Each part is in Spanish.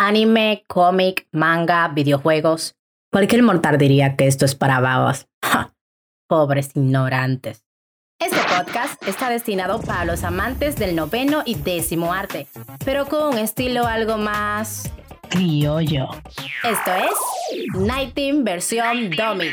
anime, cómic, manga, videojuegos. Cualquier mortal diría que esto es para babas. Pobres ignorantes. Este podcast está destinado para los amantes del noveno y décimo arte, pero con un estilo algo más criollo. Esto es Night Team versión Dummy.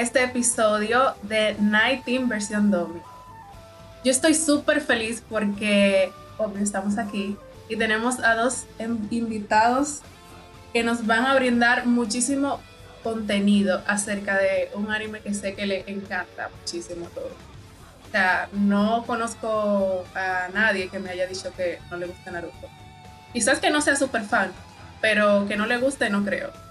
A este episodio de Night Team versión Domi. Yo estoy súper feliz porque obvio estamos aquí y tenemos a dos invitados que nos van a brindar muchísimo contenido acerca de un anime que sé que le encanta muchísimo todo. O sea, no conozco a nadie que me haya dicho que no le gusta Naruto. Quizás que no sea súper fan, pero que no le guste no creo.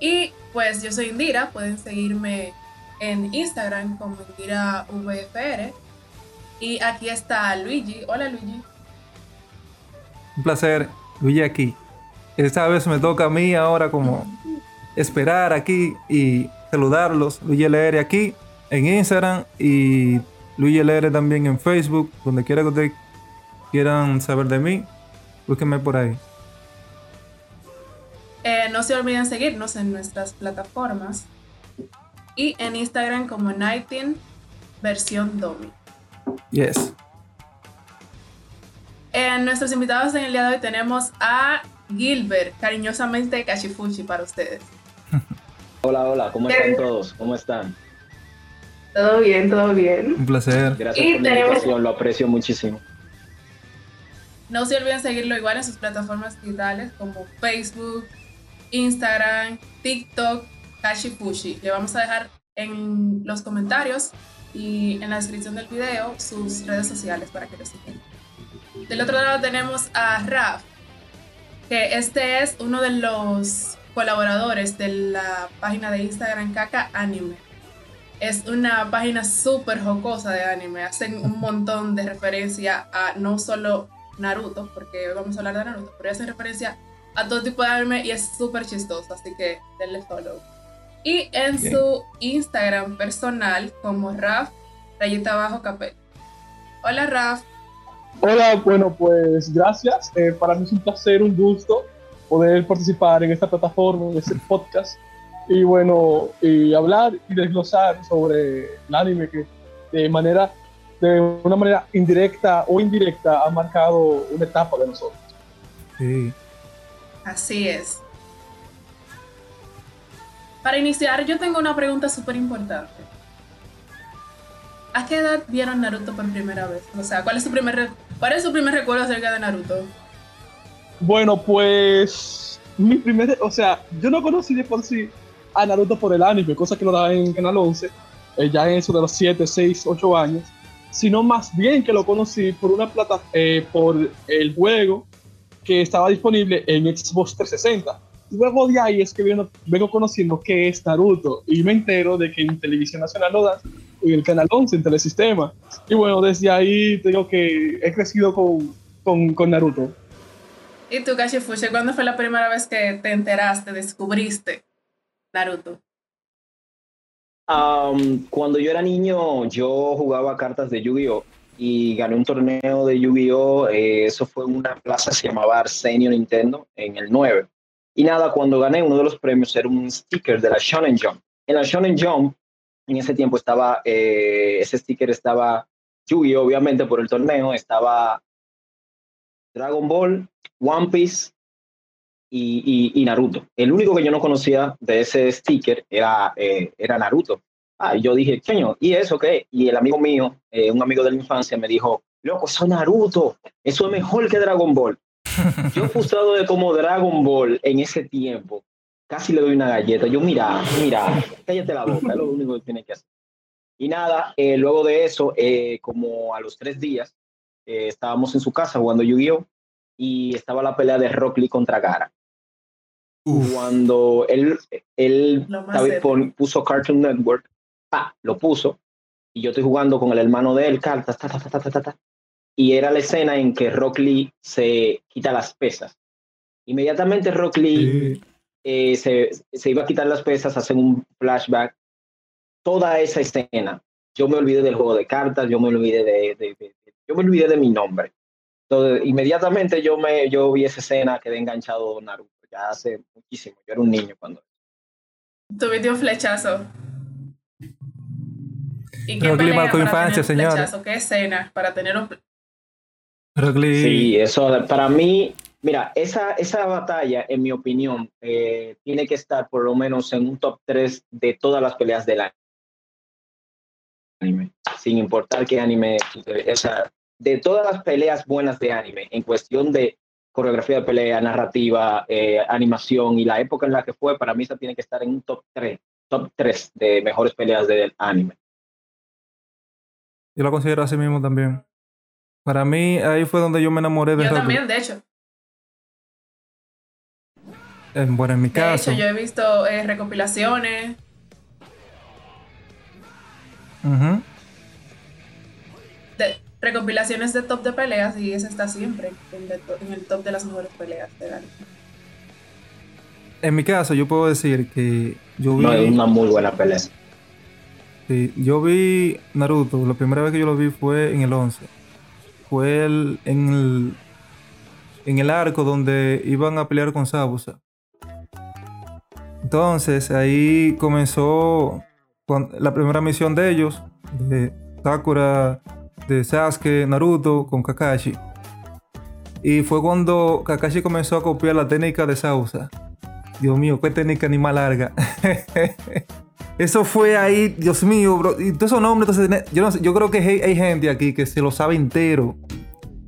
Y pues yo soy Indira, pueden seguirme en Instagram como Indira VFR. Y aquí está Luigi. Hola Luigi. Un placer, Luigi aquí. Esta vez me toca a mí ahora como esperar aquí y saludarlos. Luigi LR aquí en Instagram y Luigi LR también en Facebook. Donde quiera que ustedes quieran saber de mí, búsquenme por ahí. Eh, no se olviden seguirnos en nuestras plataformas y en Instagram como Nighting versión Domi. Yes. En nuestros invitados en el día de hoy tenemos a Gilbert, cariñosamente Kashifushi para ustedes. Hola, hola, ¿cómo están todos? ¿Cómo están? Todo bien, todo bien. Un placer. Gracias por la invitación, lo aprecio muchísimo. No se olviden seguirlo igual en sus plataformas digitales como Facebook, Instagram, TikTok, Kashifushi. Le vamos a dejar en los comentarios y en la descripción del video sus redes sociales para que lo sigan. Del otro lado tenemos a Raf, que este es uno de los colaboradores de la página de Instagram Kaka Anime. Es una página súper jocosa de anime. Hacen un montón de referencia a no solo Naruto, porque hoy vamos a hablar de Naruto, pero hacen referencia a todo tipo de anime y es súper chistoso, así que denle follow. Y en su Instagram personal como Raf, rayita abajo capel. Hola Raf. Hola, bueno pues gracias. Eh, para mí es un placer, un gusto poder participar en esta plataforma, en este podcast. Y bueno, y hablar y desglosar sobre el anime que de manera, de una manera indirecta o indirecta ha marcado una etapa de nosotros. Sí. Así es. Para iniciar, yo tengo una pregunta súper importante. ¿A qué edad vieron Naruto por primera vez? O sea, ¿cuál es su primer, cuál es su primer recuerdo acerca de Naruto? Bueno, pues mi primer, o sea, yo no conocí de por sí a Naruto por el anime, cosa que lo da en Canal 11, eh, ya en eso de los 7, 6, 8 años, sino más bien que lo conocí por una plata, eh, por el juego que estaba disponible en Xbox 360. Luego de ahí es que vengo, vengo conociendo qué es Naruto y me entero de que en Televisión Nacional lo dan en el Canal 11, en Telesistema. Y bueno, desde ahí tengo que he crecido con, con, con Naruto. ¿Y tú, Kashifushi, cuándo fue la primera vez que te enteraste, descubriste Naruto? Um, cuando yo era niño, yo jugaba cartas de Yu-Gi-Oh! Y gané un torneo de Yu-Gi-Oh! Eh, eso fue una plaza que se llamaba Arsenio Nintendo en el 9. Y nada, cuando gané uno de los premios era un sticker de la Shonen Jump. En la Shonen Jump, en ese tiempo estaba, eh, ese sticker estaba Yu-Gi-Oh! obviamente por el torneo, estaba Dragon Ball, One Piece y, y, Naruto. El único que yo no conocía de ese sticker era, eh, era Naruto. Ah, yo dije, coño, ¿y eso qué? Y el amigo mío, eh, un amigo de la infancia, me dijo, loco, eso es Naruto, eso es mejor que Dragon Ball. yo frustrado de como Dragon Ball en ese tiempo, casi le doy una galleta. Yo, mira, mira, cállate la boca, es lo único que tiene que hacer. Y nada, eh, luego de eso, como a los tres días, estábamos en su casa jugando Yu-Gi-Oh! y estaba la pelea de Rock Lee contra Gara. Cuando él, él puso Cartoon Network, lo puso, y yo estoy jugando con el hermano de él, cartas, ta, ta, ta, ta, y era la escena en que Rock Lee se quita las pesas. Inmediatamente Rock Lee eh, se, se, iba a quitar las pesas, hacen un flashback. Toda esa escena, yo me olvidé del juego de cartas, yo me olvidé de, de yo me olvidé de mi nombre. Entonces, inmediatamente yo, me, yo vi esa escena, quedé enganchado Naruto, ya hace muchísimo, yo era un niño cuando... Tuviste un flechazo. ¿Y qué Rock marcó infancia, señor. ¿Qué escena para tener un... Sí, eso para mí, mira, esa, esa batalla, en mi opinión, eh, tiene que estar por lo menos en un top 3 de todas las peleas del anime. Sin importar qué anime, esa, de todas las peleas buenas de anime, en cuestión de coreografía de pelea, narrativa, eh, animación y la época en la que fue, para mí esa tiene que estar en un top 3, top 3 de mejores peleas del anime. Yo lo considero así mismo también. Para mí, ahí fue donde yo me enamoré de Yo también, de hecho. bueno, en mi caso. De hecho, yo he visto eh, recopilaciones. de, recopilaciones de top de peleas y ese está siempre en, el top de las mejores peleas de anime. En mi caso, yo puedo decir que yo vi. No, es una muy buena pelea. Sí, yo vi Naruto, la primera vez que yo lo vi fue en el 11. Fue en, el, en el arco donde iban a pelear con Sabusa. Entonces ahí comenzó la primera misión de ellos, de Sakura de Sasuke, Naruto con Kakashi. Y fue cuando Kakashi comenzó a copiar la técnica de Sausa. Dios mío, qué técnica ni más larga. Eso fue ahí, Dios mío, bro. Y todos esos nombres, entonces, yo, yo creo que hay, gente aquí que se lo sabe entero.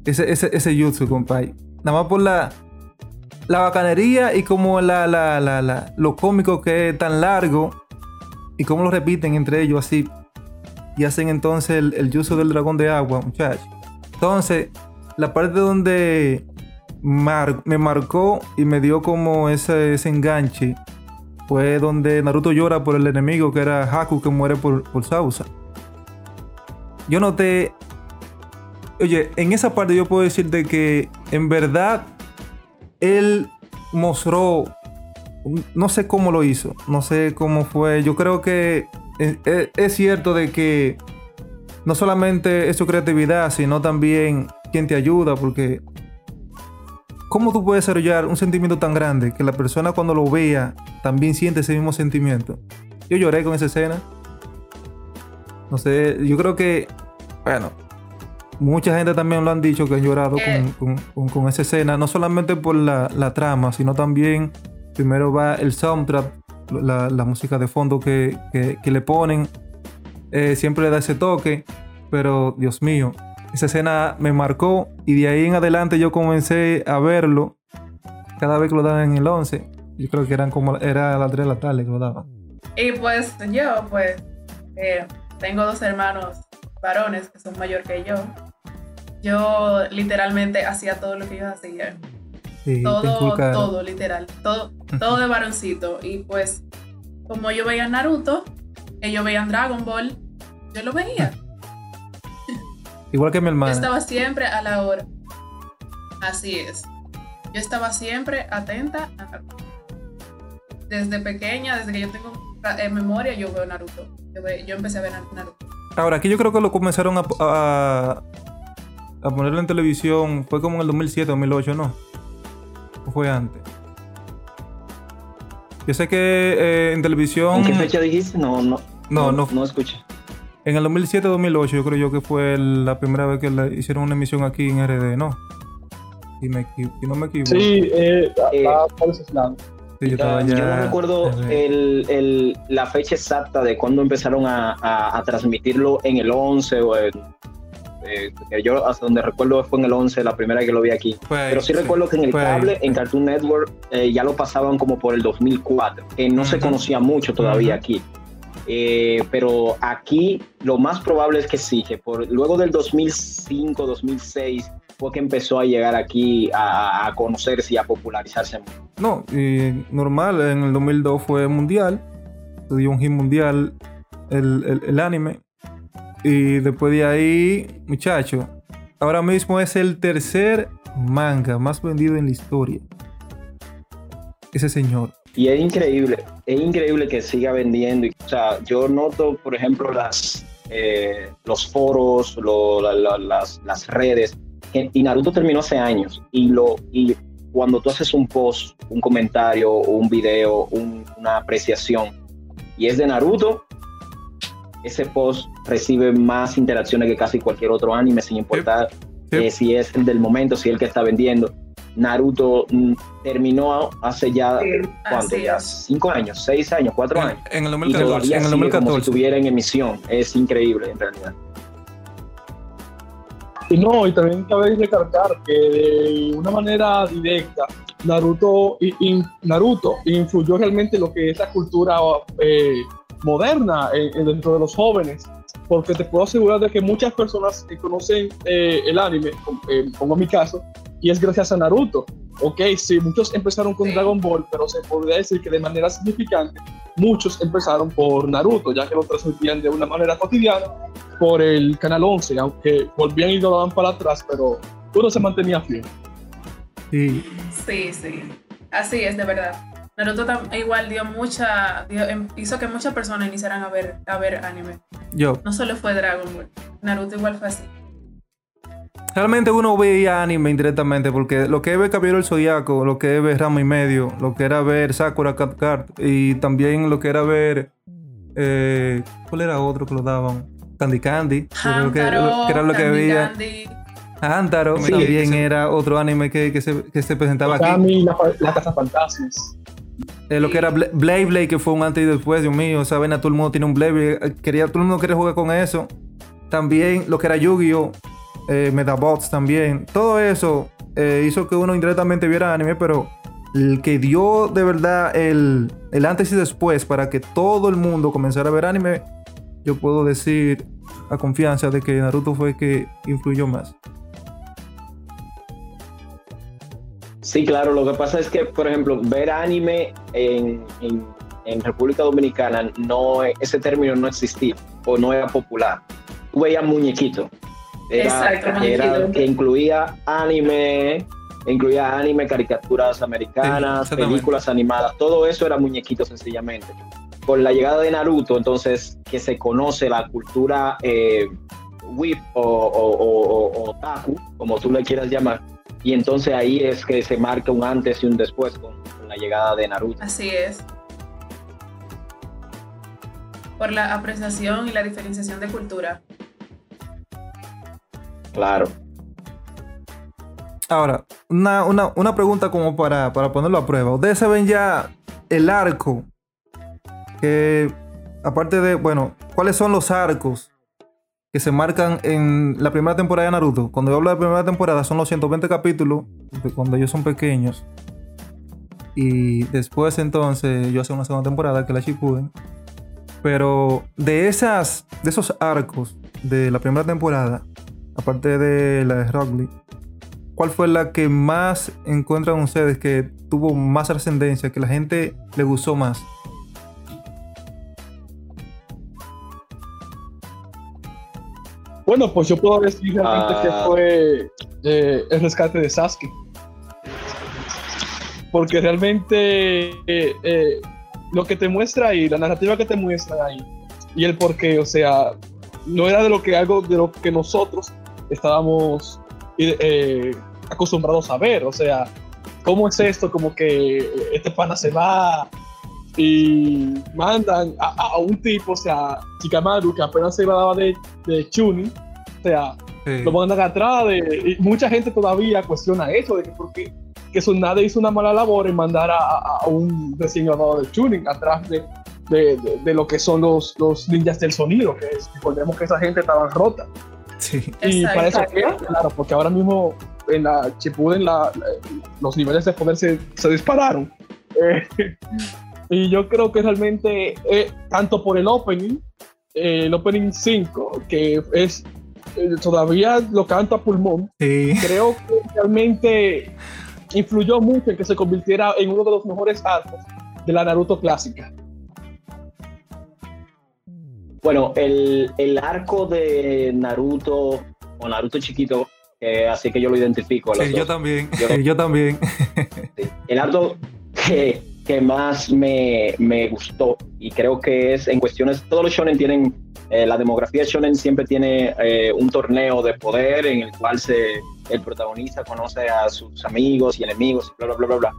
Ese, ese, ese jutsu, compadre. Nada más por la, la bacanería y como la, la, la, lo cómico que es tan largo. Y cómo lo repiten entre ellos así y hacen entonces el, el uso del dragón de agua, muchachos. Entonces, la parte donde me marcó y me dio como ese, ese, enganche fue donde Naruto llora por el enemigo que era Haku que muere por, por Sausa. Yo noté. Oye, en esa parte yo puedo decirte que en verdad él mostró. No sé cómo lo hizo, no sé cómo fue. Yo creo que es, cierto de que no solamente es su creatividad, sino también quien te ayuda, porque ¿cómo tú puedes desarrollar un sentimiento tan grande que la persona cuando lo vea también siente ese mismo sentimiento? Yo lloré con esa escena. No sé, yo creo que, bueno, mucha gente también lo han dicho que han llorado con, esa escena, no solamente por la, la trama, sino también primero va el soundtrack la, música de fondo que, le ponen. Eh, siempre le da ese toque, pero Dios mío, esa escena me marcó y de ahí en adelante yo comencé a verlo cada vez que lo daban en el 11. Yo creo que eran como era a las 3 de la tarde que lo daban. Y pues yo, pues, eh, tengo dos hermanos varones que son mayor que yo. Yo literalmente hacía todo lo que ellos hacían todo, todo, literal. Todo, todo de varoncito. Y pues, como yo veía Naruto, ellos veían Dragon Ball, yo lo veía. Igual que mi hermana. Yo estaba siempre a la hora. Así es. Yo estaba siempre atenta a Naruto. Desde pequeña, desde que yo tengo en memoria, yo veo Naruto. Yo, empecé a ver Naruto. Ahora, aquí yo creo que lo comenzaron a, a ponerlo en televisión fue como en el 2007, 2008, ¿no? ¿O fue antes? Yo sé que eh, en televisión... ¿En qué fecha dijiste? No, no. No, no. No escuché. En el 2007-2008 yo creo yo que fue la primera vez que le hicieron una emisión aquí en RD, ¿no? Si, me, equi- si no me equivoco. Sí, eh, Eh. Sí, yo estaba yo no recuerdo RD. el, el- la fecha exacta de cuándo empezaron a, a- a transmitirlo en el 11 o en, eh, yo hasta donde recuerdo fue en el 11 la primera vez que lo vi aquí. Pero sí, recuerdo que en el cable, en Cartoon Network, eh, ya lo pasaban como por el 2004, que no se conocía mucho todavía aquí. Eh, pero aquí lo más probable es que sí, por, luego del 2005, 2006 fue que empezó a llegar aquí a, a conocerse y a popularizarse. No, normal, en el 2002 fue mundial, se dio un hit mundial el, el- el anime. Y después de ahí, muchacho, ahora mismo es el tercer manga más vendido en la historia. Ese señor. Y es increíble, es increíble que siga vendiendo. O sea, yo noto, por ejemplo, las, eh, los foros, lo- la- la- las, las redes. Y Naruto terminó hace años. Y, lo, y cuando tú haces un post, un comentario, un video, un- una apreciación, y es de Naruto, ese post recibe más interacciones que casi cualquier otro anime, sin importar Sí. eh, si es el del momento, si es el que está vendiendo. Naruto mm, terminó hace ya, ¿cuánto? Así Ya cinco años, seis años, cuatro años. En el Y 2014. todavía En el sigue como si 2014. estuviera en emisión. Es increíble, en realidad. Y no, y también cabe recalcar que de una manera directa, Naruto, in- Naruto influyó realmente en lo que es la cultura eh, moderna en dentro de los jóvenes, porque te puedo asegurar de que muchas personas que conocen eh, el anime, como, eh, pongo mi caso, y es gracias a Naruto. Ok, sí, muchos empezaron con Sí. Dragon Ball, pero se podría decir que de manera significante muchos empezaron por Naruto, ya que lo transmitían de una manera cotidiana por el Canal 11, aunque volvían y lo daban para atrás, pero uno se mantenía fiel. Sí. Sí, sí. Así es, de verdad. Naruto igual dio mucha, dio- em- hizo que muchas personas iniciaran a ver, a ver anime. Yo. No solo fue Dragon Ball. Naruto igual fue así. Realmente uno veía anime indirectamente porque lo que es ver Caballero del Zodiaco, lo que es ver Rama y Medio, lo que era ver Sakura Cat Card y también lo que era ver. eh, ¿Cuál era otro que lo daban? Candy Candy. que era lo que, que era lo que Candy veía. Candy. Antaro Sí. también era otro anime que, que se, que se presentaba aquí. Kami, la, la Casa Fantasmas. Eh, lo que era Bla- Blade Blade, que fue un antes y después, Dios mío, saben, a todo el mundo tiene un Blade Blade, eh, quería, todo el mundo quería jugar con eso. También lo que era Yu-Gi-Oh! eh, Metabots también. Todo eso eh, hizo que uno indirectamente viera anime, pero el que dio de verdad el, el antes y después para que todo el mundo comenzara a ver anime, yo puedo decir a confianza de que Naruto fue el que influyó más. Sí, claro. Lo que pasa es que, por ejemplo, ver anime en, en- en República Dominicana, no, ese término no existía o no era popular. Tú veías muñequito. Era, Exacto, era que incluía anime, incluía anime, caricaturas Sí, americanas, exactamente. películas animadas. Todo eso era muñequito sencillamente. Con la llegada de Naruto, entonces, que se conoce la cultura eh, whip o, o, o- o- otaku, como tú le quieras llamar, y entonces ahí es que se marca un antes y un después con, con la llegada de Naruto. Así es. Por la apreciación y la diferenciación de cultura. Claro. Ahora, una, una, una pregunta como para, para ponerlo a prueba. Ustedes saben ya el arco que, aparte de, bueno, ¿cuáles son los arcos que se marcan en la primera temporada de Naruto? Cuando yo hablo de primera temporada son los 120 capítulos, de cuando ellos son pequeños. Y después entonces yo hace una segunda temporada que la Shippuden. Pero de esas, de esos arcos de la primera temporada, aparte de la de Rock Lee, ¿Cuál fue la que más encuentran ustedes que tuvo más trascendencia, que la gente le gustó más? Bueno, pues yo puedo decir realmente Ah. que fue eh, el rescate de Sasuke. Porque realmente eh, eh, lo que te muestra ahí, la narrativa que te muestra ahí, y el porqué, o sea, no era de lo que algo de lo que nosotros estábamos acostumbrados a ver. O sea, ¿cómo es esto? Como que este pana se va y mandan a, un tipo, o sea, Chikamaru, que apenas se daba de, de Chuni, o sea, lo mandan atrás. De, y mucha gente todavía cuestiona eso, de que porque que Tsunade hizo una mala labor en mandar a, un recién graduado de Tuning atrás de, de, lo que son los, los ninjas del sonido, que recordemos que esa gente estaba rota. Sí. Y para eso, claro, porque ahora mismo en la Chipuden la, los niveles de poder se, se dispararon. Eh, y yo creo que realmente, eh, tanto por el opening, eh, el opening 5, que es todavía lo canta a pulmón, creo que realmente influyó mucho en que se convirtiera en uno de los mejores arcos de la Naruto clásica. Bueno, el, el arco de Naruto o Naruto chiquito, así que yo lo identifico. sí, yo también. Yo, también. el arco que, que más me, me, gustó y creo que es en cuestiones, todos los shonen tienen, eh, la demografía shonen siempre tiene eh, un torneo de poder en el cual se el protagonista conoce a sus amigos y enemigos y bla, bla, bla, bla,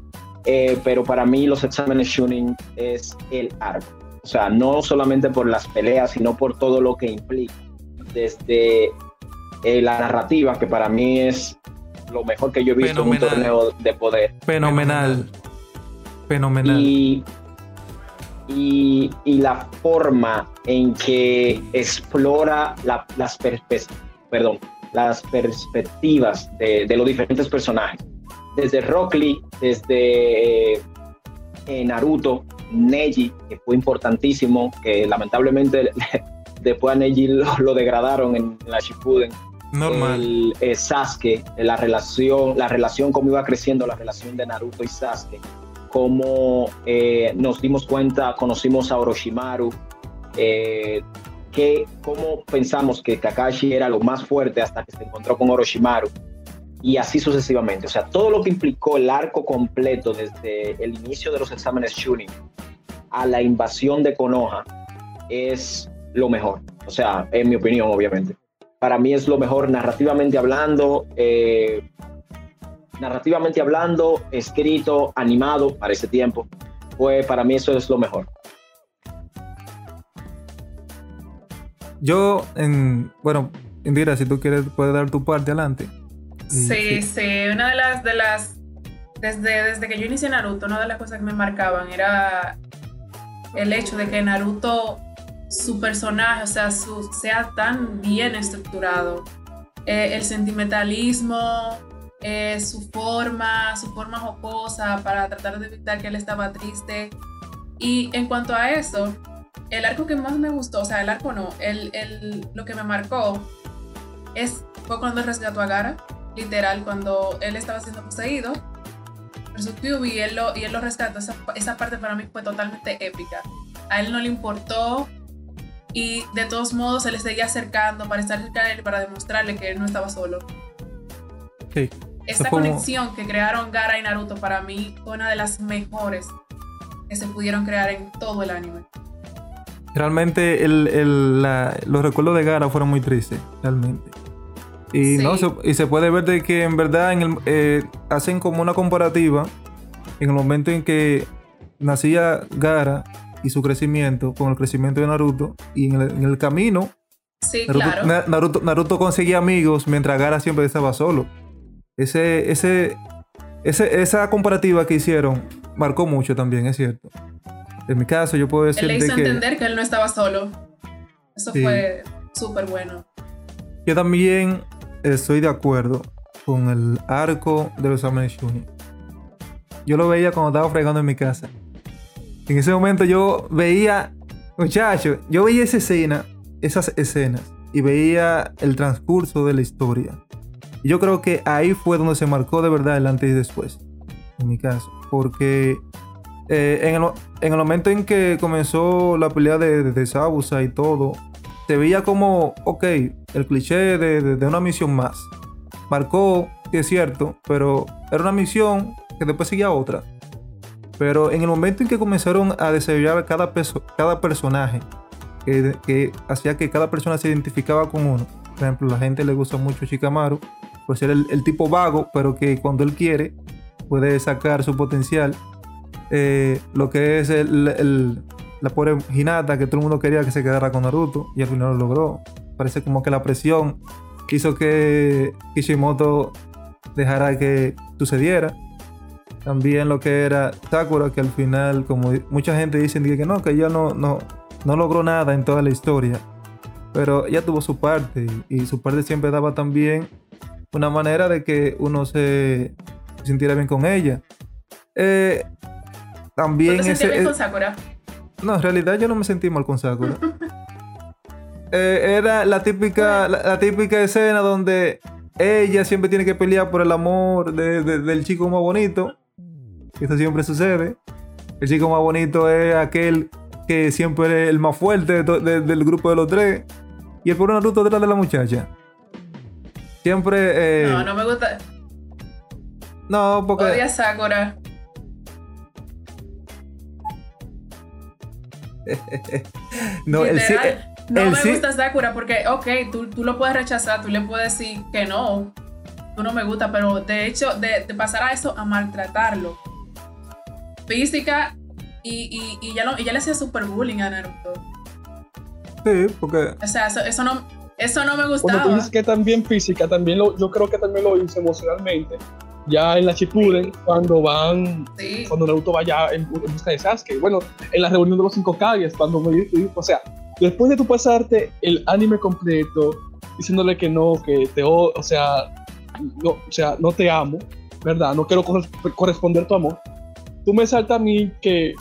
eh, pero para mí los exámenes shooting es el arco. O sea, no solamente por las peleas, sino por todo lo que implica. Desde eh, la narrativa, que para mí es lo mejor que yo he visto en un torneo de poder. Fenomenal. Fenomenal. Y, y, la forma en que explora las perspectivas, perdón, las perspectivas de, los diferentes personajes. Desde Rock Lee, desde eh, Naruto, Neji, que fue importantísimo, que lamentablemente después a Neji lo, degradaron en, la Shippuden. Normal. El, eh, Sasuke, la relación, la relación, cómo iba creciendo la relación de Naruto y Sasuke, cómo eh, nos dimos cuenta, conocimos a Orochimaru, que cómo pensamos que Kakashi era lo más fuerte hasta que se encontró con Orochimaru y así sucesivamente. O sea, todo lo que implicó el arco completo desde el inicio de los exámenes Shunin a la invasión de Konoha es lo mejor. O sea, en mi opinión, obviamente. Para mí es lo mejor narrativamente hablando, eh, narrativamente hablando, escrito, animado para ese tiempo. Pues para mí eso es lo mejor. Yo, en, bueno, Indira, si tú quieres, puedes dar tu parte adelante. Sí, sí, una de las, de las, desde, desde que yo inicié Naruto, una de las cosas que me marcaban era el hecho de que Naruto, su personaje, o sea, su, sea tan bien estructurado. Eh, el sentimentalismo, eh, su forma, su forma jocosa para tratar de evitar que él estaba triste. Y en cuanto a eso, el arco que más me gustó, o sea, el arco no, el, el, lo que me marcó es, fue cuando rescató a Gara, literal, cuando él estaba siendo poseído por su y él lo, y él lo rescató. Esa, esa parte para mí fue totalmente épica. A él no le importó y de todos modos se le seguía acercando para estar cerca de él, para demostrarle que él no estaba solo. Sí. Esta conexión que crearon Gara y Naruto para mí fue una de las mejores que se pudieron crear en todo el anime. Realmente los recuerdos de Gara fueron muy tristes, realmente. Y, no, se, y se puede ver de que en verdad eh, hacen como una comparativa en el momento en que nacía Gara y su crecimiento con el crecimiento de Naruto y en el, camino sí, claro. Naruto, conseguía amigos mientras Gara siempre estaba solo. Ese, ese, ese, esa comparativa que hicieron marcó mucho también, es cierto. En mi caso, yo puedo decir. Él le hizo entender que él no estaba solo. Eso fue súper bueno. Yo también estoy de acuerdo con el arco de los exámenes Yo lo veía cuando estaba fregando en mi casa. En ese momento yo veía, muchachos, yo veía esa escena, esas escenas, y veía el transcurso de la historia. Y yo creo que ahí fue donde se marcó de verdad el antes y después, en mi caso. Porque eh, en, el, momento en que comenzó la pelea de, de, Sabusa y todo, se veía como, ok, el cliché de, una misión más. Marcó, que es cierto, pero era una misión que después seguía otra. Pero en el momento en que comenzaron a desarrollar cada, cada personaje, que, hacía que cada persona se identificaba con uno. Por ejemplo, la gente le gusta mucho Shikamaru por ser el, el tipo vago, pero que cuando él quiere puede sacar su potencial. Eh, lo que es el, la pobre Hinata, que todo el mundo quería que se quedara con Naruto, y al final lo logró. Parece como que la presión hizo que Kishimoto dejara que sucediera. También lo que era Sakura, que al final, como mucha gente dice que no, que ella no, no, no logró nada en toda la historia. Pero ella tuvo su parte y su parte siempre daba también una manera de que uno se sintiera bien con ella. Eh, también ¿Tú te ese, bien con Sakura? no, en realidad yo no me sentí mal con Sakura. Eh, era la típica, la, la típica escena donde ella siempre tiene que pelear por el amor de- de- del chico más bonito. Eso siempre sucede. El chico más bonito es aquel que siempre es el más fuerte de- del grupo de los tres. Y el pobre Naruto detrás de la muchacha. Siempre... eh, No, no me gusta. no, porque... Odia Sakura. no, el Literal. No el me sí- gusta Sakura porque, ok, tú, tú lo puedes rechazar, tú le puedes decir que no, tú no me gusta, pero de hecho, de, de pasar a eso, a maltratarlo. Física y, y, y ya, lo, y ya le hacía super bullying a Naruto. sí, porque... O sea, eso, eso no, eso no me Cuando tú gustaba. dices que también física, también lo, yo creo que también lo hizo emocionalmente. Ya en la Shippuden, cuando van, Sí. cuando Naruto vaya en, en busca de Sasuke. Bueno, en la reunión de los cinco Kages, cuando me o sea, después de tú pasarte el anime completo, diciéndole que no, que te, o, o sea, no, o sea, no te amo, ¿verdad? No quiero corres- corresponder tu amor. Tú me saltas a mí que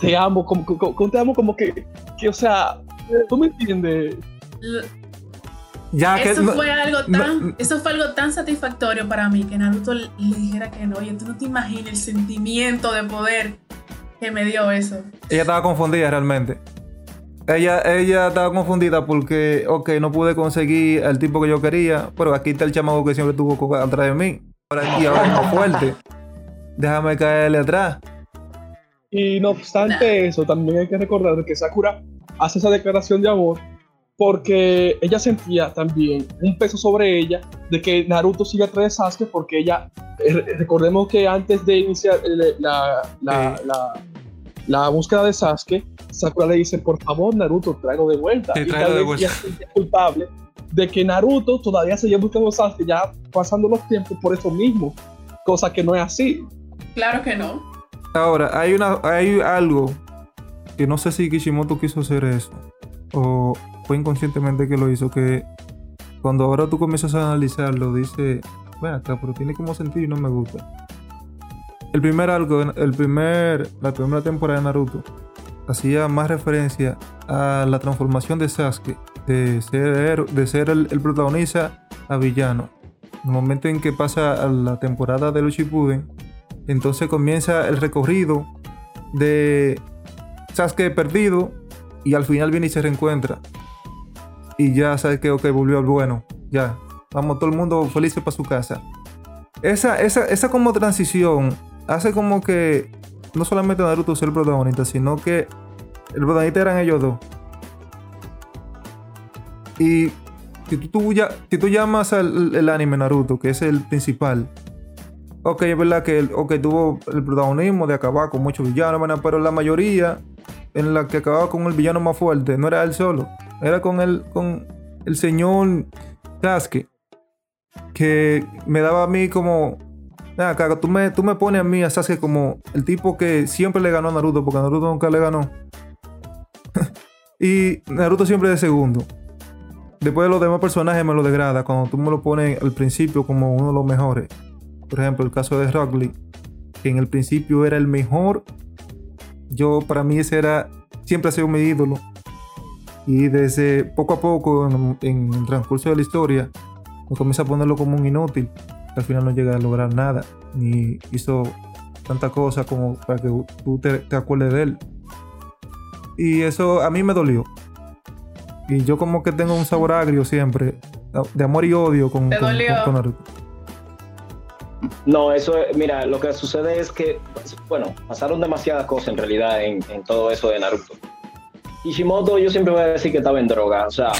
te amo, como, como, como te amo como que, que, o sea, tú me entiendes. Que Eso no- fue algo no- tan, eso fue algo tan satisfactorio para mí que Naruto le le dijera que no. Oye, tú no te imaginas el sentimiento de poder que me dio eso. Ella estaba confundida realmente. Ella, ella estaba confundida porque, ok, no pude conseguir al tipo que yo quería, pero aquí está el chamaco que siempre tuvo atrás de mí. Ahora, y ahora es más fuerte. Déjame caerle atrás. Y no obstante eso, también hay que recordar que Sakura hace esa declaración de amor porque ella sentía también un peso sobre ella de que Naruto siga atrás de Sasuke porque ella, eh, recordemos que antes de iniciar eh, la, la, Sí. la, la búsqueda de Sasuke, Sakura le dice, por favor Naruto, tráelo de vuelta. Sí, y tal de vez vuelta. ella se sentía culpable de que Naruto todavía seguía buscando a Sasuke, ya pasando los tiempos por eso mismo, cosa que no es así. Claro que no. Ahora, hay, una, hay algo que no sé si Kishimoto quiso hacer eso o fue inconscientemente que lo hizo, que cuando ahora tú comienzas a analizarlo, dice, ven acá, pero tiene como sentido y no me gusta. El primer algo, el primer, la primera temporada de Naruto hacía más referencia a la transformación de Sasuke de ser, el, protagonista a villano. En el momento en que pasa la temporada de los Shippuden, entonces comienza el recorrido de Sasuke perdido y al final viene y se reencuentra. Y ya sabes que, ok, volvió al bueno. Ya, vamos todo el mundo feliz para su casa. Esa, esa, esa como transición hace como que no solamente Naruto sea el protagonista, sino que el protagonista eran ellos dos. Y si tú, ya- si tú llamas al el anime Naruto, que es el principal, Ok, es verdad que el- ok, tuvo el protagonismo de acabar con muchos villanos, pero la mayoría en la que acababa con el villano más fuerte no era él solo, era con el, con el señor Sasuke, que me daba a mí como, "Ven acá, tú me, tú me pones a mí a Sasuke como el tipo que siempre le ganó a Naruto, porque Naruto nunca le ganó. y Naruto siempre de segundo. Después de los demás personajes me lo degrada cuando tú me lo pones al principio como uno de los mejores. Por ejemplo, el caso de Rock Lee, que en el principio era el mejor. Yo, para mí, ese era. Siempre ha sido mi ídolo. Y desde poco a poco, en, en el transcurso de la historia, me comienza a ponerlo como un inútil. que al final no llega a lograr nada. Ni hizo tanta cosa como para que tú te, te acuerdes de él. Y eso a mí me dolió. Y yo, como que tengo un sabor agrio siempre. De amor y odio con, ¿Te con- con- con Naruto. No, eso es, mira, lo que sucede es que, pues, bueno, pasaron demasiadas cosas en realidad en, en todo eso de Naruto. Kishimoto yo siempre voy a decir que estaba en droga, o sea,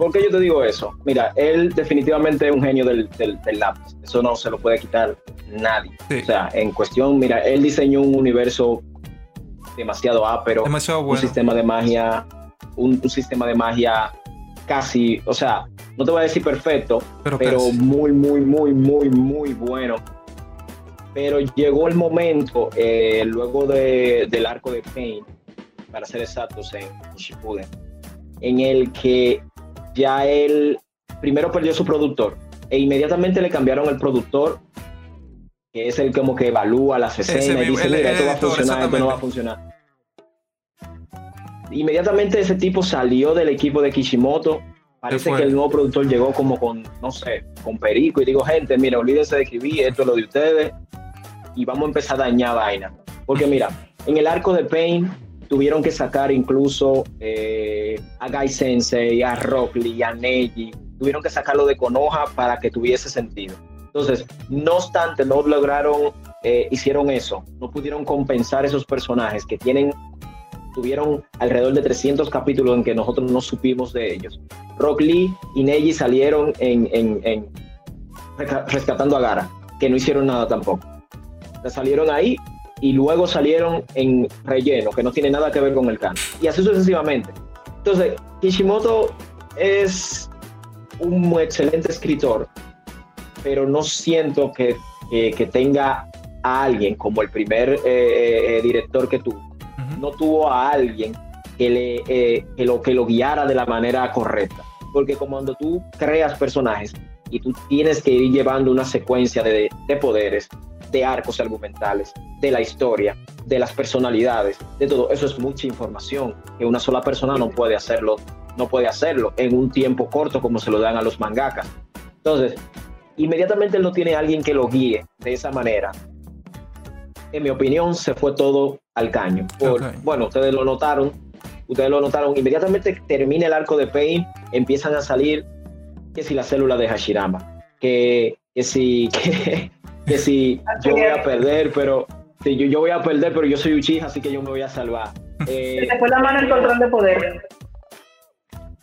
¿Por qué yo te digo eso? Mira, él definitivamente es un genio del, del, del lápiz. Eso no se lo puede quitar nadie. Sí. O sea, en cuestión, mira, él diseñó un universo demasiado ápero, Demasiado un sistema de magia, un, un sistema de magia casi, o sea, no te voy a decir perfecto, Pero, muy, muy, muy, muy, muy bueno. Pero llegó el momento, eh, luego de- del arco de Pain, para ser exactos, en Shippuden, en el que ya él primero perdió su productor e inmediatamente le cambiaron el productor, que es el como que evalúa las escenas y dice, el- mira, esto va a funcionar, esto no va a funcionar. Inmediatamente ese tipo salió del equipo de Kishimoto. Parece que el nuevo productor llegó como con, no sé, con perico y digo, gente, mira, olvídense de escribir, esto es lo de ustedes y vamos a empezar a dañar vaina. Porque mira, en el arco de Pain tuvieron que sacar incluso eh, a Guy Sensei, a Rock Lee, a Neji, tuvieron que sacarlo de Konoha para que tuviese sentido. Entonces, no obstante, no lograron, eh, hicieron eso, no pudieron compensar esos personajes que tienen, tuvieron alrededor de 300 capítulos en que nosotros no supimos de ellos. Rock Lee y Neji salieron en, en- en resca- rescatando a Gara, que no hicieron nada tampoco. Sea, salieron ahí y luego salieron en relleno, que no tiene nada que ver con el canon. Y así sucesivamente. Entonces, Kishimoto es un excelente escritor, pero no siento que, que- tenga a alguien como el primer eh, eh, director que tuvo. No tuvo a alguien que, le, eh, que, lo, que lo guiara de la manera correcta. Porque como cuando tú creas personajes y tú tienes que ir llevando una secuencia de, de poderes, de arcos argumentales, de la historia, de las personalidades, de todo. Eso es mucha información que una sola persona no puede hacerlo, no puede hacerlo en un tiempo corto como se lo dan a los mangakas. Entonces, inmediatamente él no tiene alguien que lo guíe de esa manera. En mi opinión, se fue todo al caño. Por-. Bueno, ustedes lo notaron, ustedes lo notaron. Inmediatamente termina el arco de Pain, empiezan a salir que si la célula de Hashirama, que, que si, que, que si yo voy a perder, pero si yo, yo voy a perder, pero yo soy Uchiha, así que yo me voy a salvar. Eh, Se fue la mano el control de poder.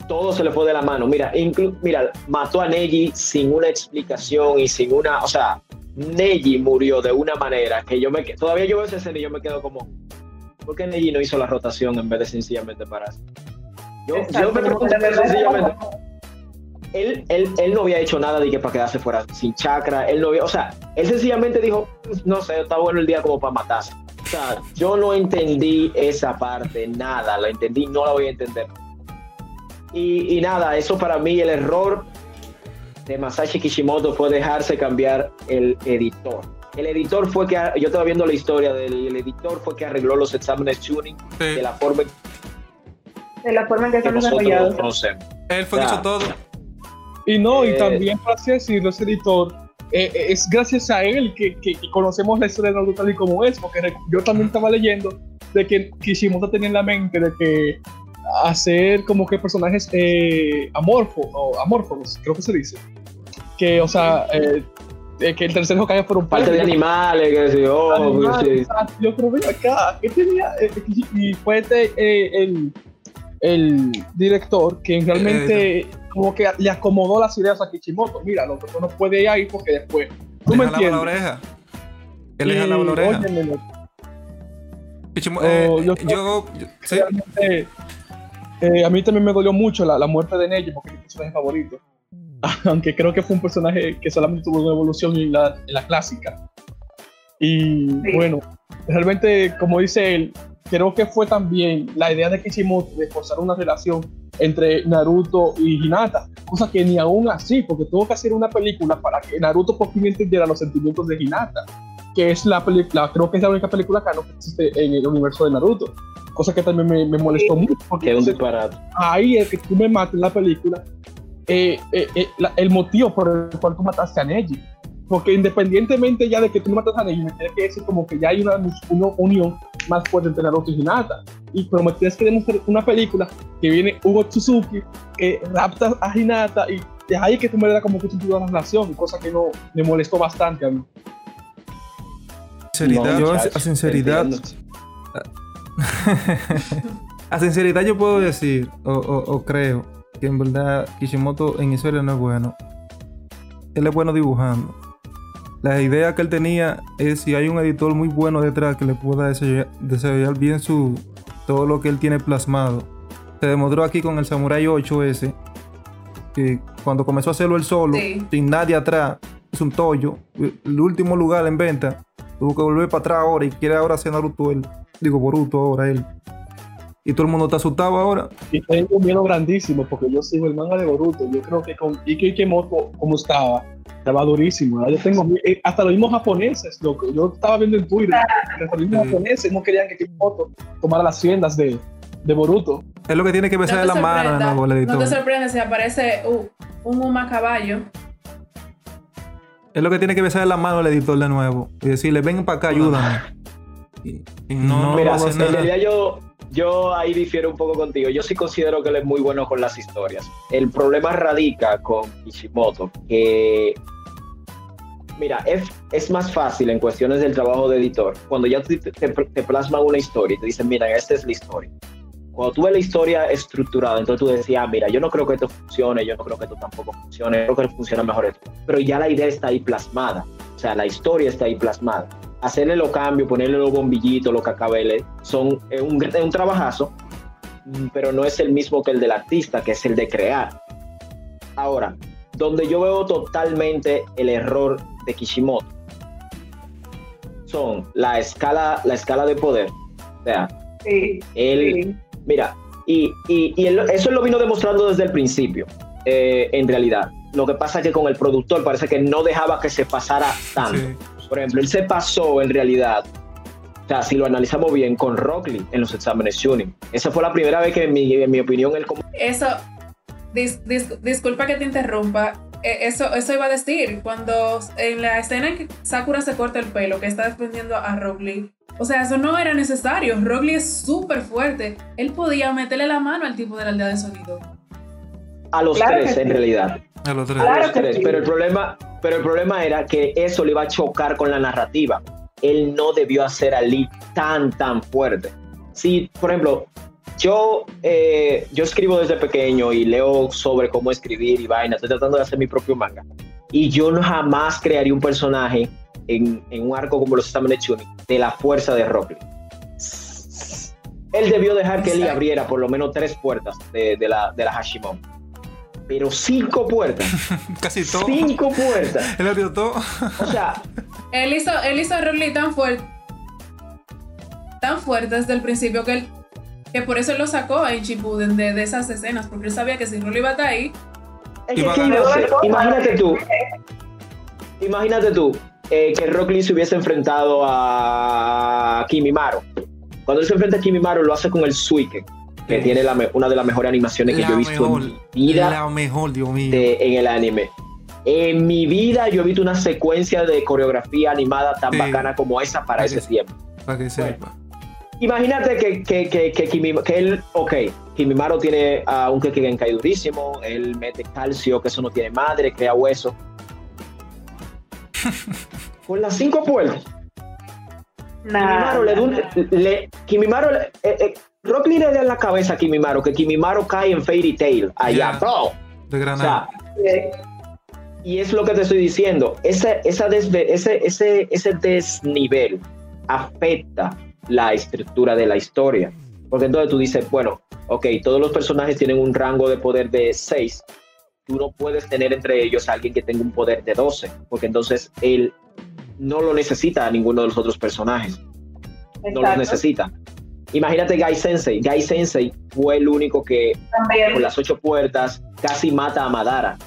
todo se le fue de la mano. Mira, inclu- mira, mató a Neji sin una explicación y sin una, o sea, Neji murió de una manera que yo me todavía yo veo esa escena y yo me quedo como, ¿por qué Neji no hizo la rotación en vez de sencillamente pararse? Yo, yo me verdad sencillamente, él, él, él no había hecho nada de que para quedarse fuera sin chakra, él no había, o sea, él sencillamente dijo, no sé, está bueno el día como para matarse. O sea, yo no entendí esa parte, nada, la entendí, no la voy a entender. Y, y nada, eso para mí el error de Masashi Kishimoto fue dejarse cambiar el editor. El editor fue que, yo estaba viendo la historia del el editor fue que arregló los exámenes tuning Sí. de la forma de la forma en que que están nosotros desarrollados. conocemos. Él fue que Ya. hizo todo. Y no, y Eh, también, para así decirlo, ese editor, eh, eh, es gracias a él que, que- que conocemos la historia de Naruto tal y como es, porque yo también estaba leyendo de que Kishimoto tenía en la mente de que hacer como que personajes eh, amorfos, o amorfos, creo que se dice, que, o sea, eh, eh, que el tercer Hokage fuera un Parte de animales, que sí, oh, Animal, sí. exacto. Yo creo ven acá, ¿qué tenía? Eh, y fue este, eh, el, el director que realmente como que le acomodó las ideas a Kishimoto. Mira, lo que no puede ir ahí porque después. ¿Tú me jalaba la entiendes? oreja. Él le Y, jalaba la oreja. óyeme, Pichimo- Oh, yo- yo, yo- sí, realmente, eh, a mí también me dolió mucho la, la muerte de Neji porque es mi personaje favorito. Aunque creo que fue un personaje que solamente tuvo una evolución en la, en la clásica. Y Sí. bueno, realmente, como dice él, creo que fue también la idea de Kishimoto de forzar una relación entre Naruto y Hinata, cosa que ni aún así, porque tuvo que hacer una película para que Naruto por fin entendiera los sentimientos de Hinata, que es la película, creo que es la única película canon que existe en el universo de Naruto, cosa que también me, me molestó mucho, porque Que es un disparate. ahí es que tú me mates en la película eh, eh, eh, la- el motivo por el cual tú mataste a Neji. Porque independientemente ya de que tú matas a Neji, me tienes que decir como que ya hay una, una unión más fuerte entre Naruto y Hinata. Y pero me tienes que demostrar una película que viene Hugo Tsuzuki, que rapta a Hinata y de ahí que tú me das como que tú tuvieras una relación, cosa que no me molestó bastante a mí. Sinceridad. No, yo, muchacho, a sinceridad. a sinceridad yo puedo decir, o, o- o creo, que en verdad Kishimoto en historia no es bueno. Él es bueno dibujando. La idea que él tenía es si hay un editor muy bueno detrás que le pueda desarrollar, desarrollar bien su todo lo que él tiene plasmado. Se demostró aquí con el Samurai 8S que cuando comenzó a hacerlo él solo, Sí. sin nadie atrás, es un tollo, el último lugar en venta, tuvo que volver para atrás ahora y quiere ahora hacer Naruto él, digo Boruto ahora él. Y todo el mundo está asustado ahora. Y tengo un miedo grandísimo porque yo sigo el manga de Boruto. Yo creo que con Ike Ikemoto, como estaba, estaba durísimo. ¿verdad? Yo tengo, eh, hasta los mismos japoneses, lo que yo estaba viendo en Twitter, hasta los mismos Sí. japoneses no querían que Ikemoto tomara las riendas de, de Boruto. Es lo que tiene que besar no de la mano. No te sorprendes si aparece uh, un Uma caballo. Es lo que tiene que besar de la mano el editor de nuevo. Y decirle, ven para acá, ayúdame. Y, y no, Mira, no en realidad yo, yo ahí difiero un poco contigo. Yo sí considero que él es muy bueno con las historias. El problema radica con Kishimoto, que mira, es, es más fácil en cuestiones del trabajo de editor. Cuando ya te, te, te plasman una historia y te dicen, mira, esta es la historia. Cuando tú ves la historia estructurada, entonces tú decías, ah, mira, yo no creo que esto funcione, yo no creo que esto tampoco funcione, yo creo que funciona mejor esto. Pero ya la idea está ahí plasmada, o sea, la historia está ahí plasmada. Hacerle los cambios, ponerle los bombillitos, los cacabeles, son es un, es un trabajazo, mm, pero no es el mismo que el del artista, que es el de crear. Ahora, donde yo veo totalmente el error de Kishimoto son la escala, la escala de poder. O sea, Sí, él, sí. Mira, y, y, y eso lo vino demostrando desde el principio, eh, en realidad. Lo que pasa es que con el productor parece que no dejaba que se pasara tanto. Sí. Por ejemplo, él se pasó en realidad, o sea, si lo analizamos bien, con Rock Lee en los exámenes tuning. Esa fue la primera vez que, en mi, en mi opinión, él como... Eso, dis- dis- disculpa que te interrumpa. eh, Eso, eso iba a decir, cuando en la escena en que Sakura se corta el pelo, que está defendiendo a Rock Lee, o sea, eso no era necesario. Rock Lee es súper fuerte. Él podía meterle la mano al tipo de la aldea de sonido. A los Claro tres, en sí. realidad. A los tres. A Claro los que tres. sí. Pero el problema, pero el problema era que eso le iba a chocar con la narrativa. Él no debió hacer a Lee tan, tan fuerte. Si, por ejemplo, yo, eh, yo escribo desde pequeño y leo sobre cómo escribir y vaina, estoy tratando de hacer mi propio manga. Y yo no jamás crearía un personaje en, en un arco como los exámenes Chunin de la fuerza de Rock Lee. Él debió dejar que Lee Exacto. abriera por lo menos tres puertas de, de la, de la Hashimon. Pero cinco puertas. Casi todo. Cinco puertas. Él abrió todo. O sea, Él hizo, él hizo a Rock Lee tan fuerte, tan fuerte desde el principio que él, que por eso él lo sacó en Shippuden de, de esas escenas, porque él sabía que si Lee iba a estar ahí, es que, Iba a ¿qué iba a ganar. hacer? imagínate tú, imagínate tú eh, que Rock Lee se hubiese enfrentado a Kimimaro. Cuando él se enfrenta a Kimimaro, lo hace con el Suiken, que Sí. tiene la una de las mejores animaciones que La yo he visto mejor. en mi vida La mejor, Dios mío. de- en el anime. En mi vida yo he visto una secuencia de coreografía animada tan Sí. bacana como esa para ese tiempo. Para que sepa. Imagínate que, que, que, que, que él, ok, Kimimaro tiene a un Kekigenkai durísimo, él mete calcio, que eso no tiene madre, crea hueso. Con las cinco puertas, Nah, Kimimaro le, nah. le- Kimimaro, le- eh, eh, Rock Lee le da en la cabeza a Kimimaro que Kimimaro cae en Fairy Tail, allá, Ya. ¡pum! De O Granada. sea, Sí. y es lo que te estoy diciendo, ese, esa desve- ese, ese, ese desnivel afecta la estructura de la historia. Porque entonces tú dices, bueno, ok, todos los personajes tienen un rango de poder de 6. Tú no puedes tener entre ellos a alguien que tenga un poder de 12, porque entonces él no lo necesita a ninguno de los otros personajes. No los necesita. Imagínate Gai Sensei. Gai Sensei fue el único que con También. las ocho puertas casi mata a Madara.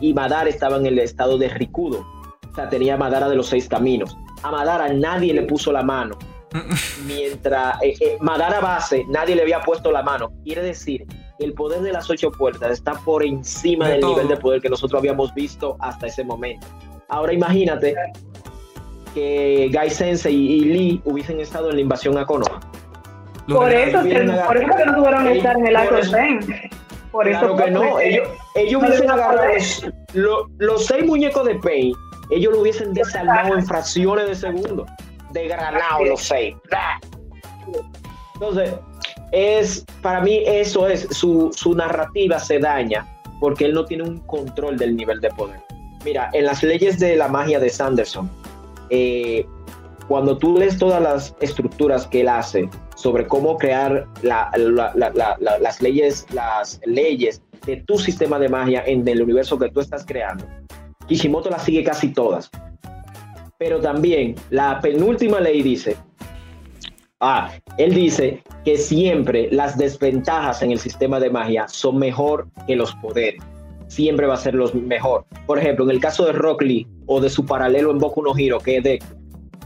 Y Madara estaba en el estado de Rikudo. O sea, tenía Madara de los seis caminos. A Madara nadie le puso la mano. Mientras eh, eh, Madara base, nadie le había puesto la mano. Quiere decir, el poder de las ocho puertas está por encima De del todo. nivel de poder que nosotros habíamos visto hasta ese momento. Ahora imagínate que Gai Sensei y Lee hubiesen estado en la invasión a Konoha. Por eso, por eso que no tuvieron que estar en el Por arco eso- Zen. Por eso claro que no, ellos, ellos no hubiesen agarrado los, lo- los seis muñecos de Pain, ellos lo hubiesen desarmado en fracciones de segundo, de granado los seis. Entonces, es, para mí eso es, su, su narrativa se daña porque él no tiene un control del nivel de poder. Mira, en las leyes de la magia de Sanderson, eh, cuando tú lees todas las estructuras que él hace sobre cómo crear la- la- la- la- la- las leyes, las leyes de tu sistema de magia en el universo que tú estás creando, Kishimoto las sigue casi todas. Pero también la penúltima ley dice, ah, él dice que siempre las desventajas en el sistema de magia son mejor que los poderes. Siempre va a ser los mejor. Por ejemplo, en el caso de Rock Lee o de su paralelo en Boku no Hero, que es de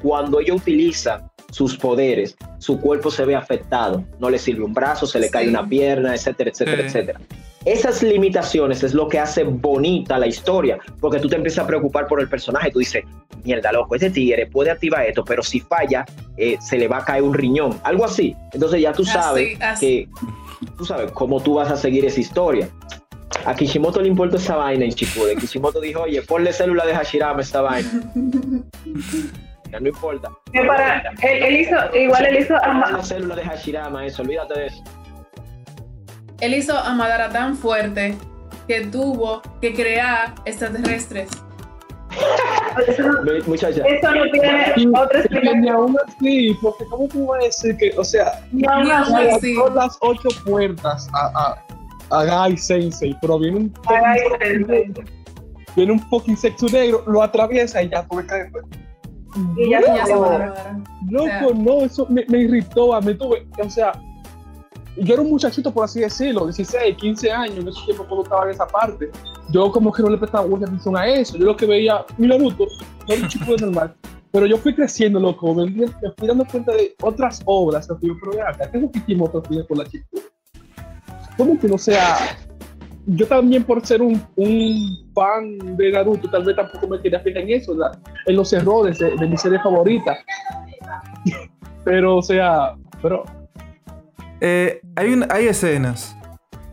cuando ella utiliza sus poderes, su cuerpo se ve afectado. No le sirve un brazo, se le cae una pierna, etcétera, etcétera, etcétera. Esas limitaciones es lo que hace bonita la historia, porque tú te empiezas a preocupar por el personaje. Tú dices, mierda, loco, este tigre puede activar esto, pero si falla, eh, se le va a caer un riñón, algo así. Entonces ya tú Así, sabes así. que tú sabes cómo tú vas a seguir esa historia. A Kishimoto le importa esa vaina en Shippuden. Kishimoto dijo, oye, ponle célula de Hashirama a esta vaina. Ya no importa. Que para, él, él hizo, igual él hizo, célula de Hashirama, eso, olvídate de eso. Él hizo a Madara tan fuerte que tuvo que crear extraterrestres. no- Muchacha, eso no tiene Y, otra y ni explicación. aún así, porque ¿cómo tú vas a decir que, o sea, No, Ni no, aún no, le así. las ocho puertas a, a, a Gai Sensei, pero viene un, viene un fucking sexo negro, lo atraviesa y ya tú me caes. Y ya Y ya se No. Loco, sea- no, eso me, me irritó, a mí tuve, o sea, yo era un muchachito, por así decirlo, 16, 15 años, en ese tiempo cuando estaba en esa parte. Yo como que no le prestaba mucha atención a eso, yo lo que veía, mi Naruto, no era un chico de normal, pero yo fui creciendo, loco, me, me fui dando cuenta de otras obras, que yo, pero acá, ¿qué es lo que Kishimoto tiene con la chica? ¿Cómo que no sea? Yo también por ser un, fan de Naruto, tal vez tampoco me quería fijar en eso, en los errores de, mi serie favorita. Pero, o sea, pero Eh, hay, hay escenas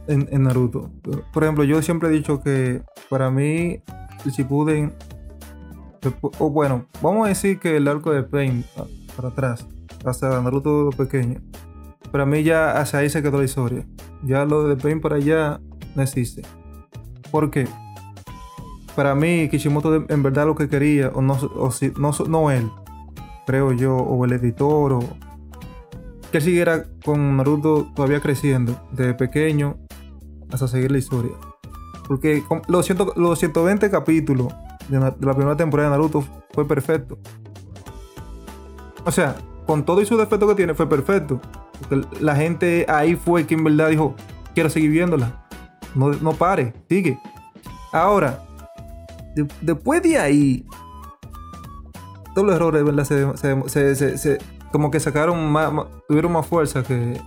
en, Naruto. Por ejemplo, yo siempre he dicho que para mí el Shippuden... O bueno, vamos a decir que el arco de Pain ah, para atrás, hasta Naruto pequeño. Para mí ya hacia ahí se quedó la historia. Ya lo de Pain para allá no existe. ¿Por qué? Para mí Kishimoto en verdad lo que quería, o no, o si- no, no él, creo yo, o el editor, o, que siguiera con Naruto todavía creciendo, desde pequeño hasta seguir la historia. Porque los, ciento- los 120 capítulos de la primera temporada de Naruto fue perfecto. O sea, con todo y su defecto que tiene, fue perfecto. Porque la gente ahí fue que en verdad dijo, quiero seguir viéndola. No, no pare, sigue. Ahora, de- después de ahí, todos los errores, ¿verdad? Se, se- se- se- como que sacaron más, más- tuvieron más fuerza que,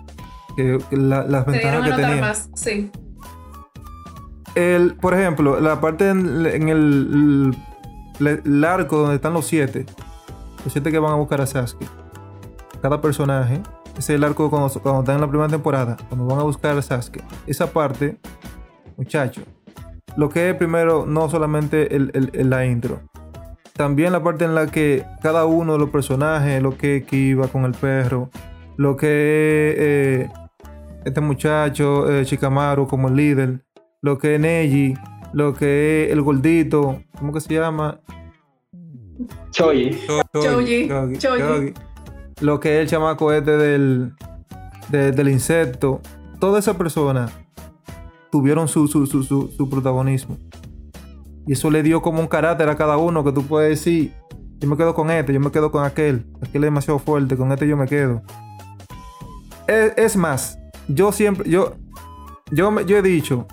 que- que la- las ventajas que tenían. más, sí. El, por ejemplo, la parte en, en el, el- el arco donde están los siete, los siete que van a buscar a Sasuke, cada personaje, es el arco cuando, cuando están en la primera temporada, cuando van a buscar a Sasuke. Esa parte, muchachos, lo que es primero, no solamente el, el- el- la intro, también la parte en la que cada uno de los personajes, lo que Kiba con el perro, lo que eh, este muchacho, eh, Shikamaru como el líder, lo que es Neji, lo que es el gordito, ¿cómo que se llama? Choji, Choji. Choji. Lo que es el chamaco este del, de- del insecto. Todas esas personas tuvieron su, su, su, su, protagonismo. Y eso le dio como un carácter a cada uno que tú puedes decir, yo me quedo con este, yo me quedo con aquel. Aquel es demasiado fuerte, con este yo me quedo. Es, más, yo siempre, yo, yo, yo he dicho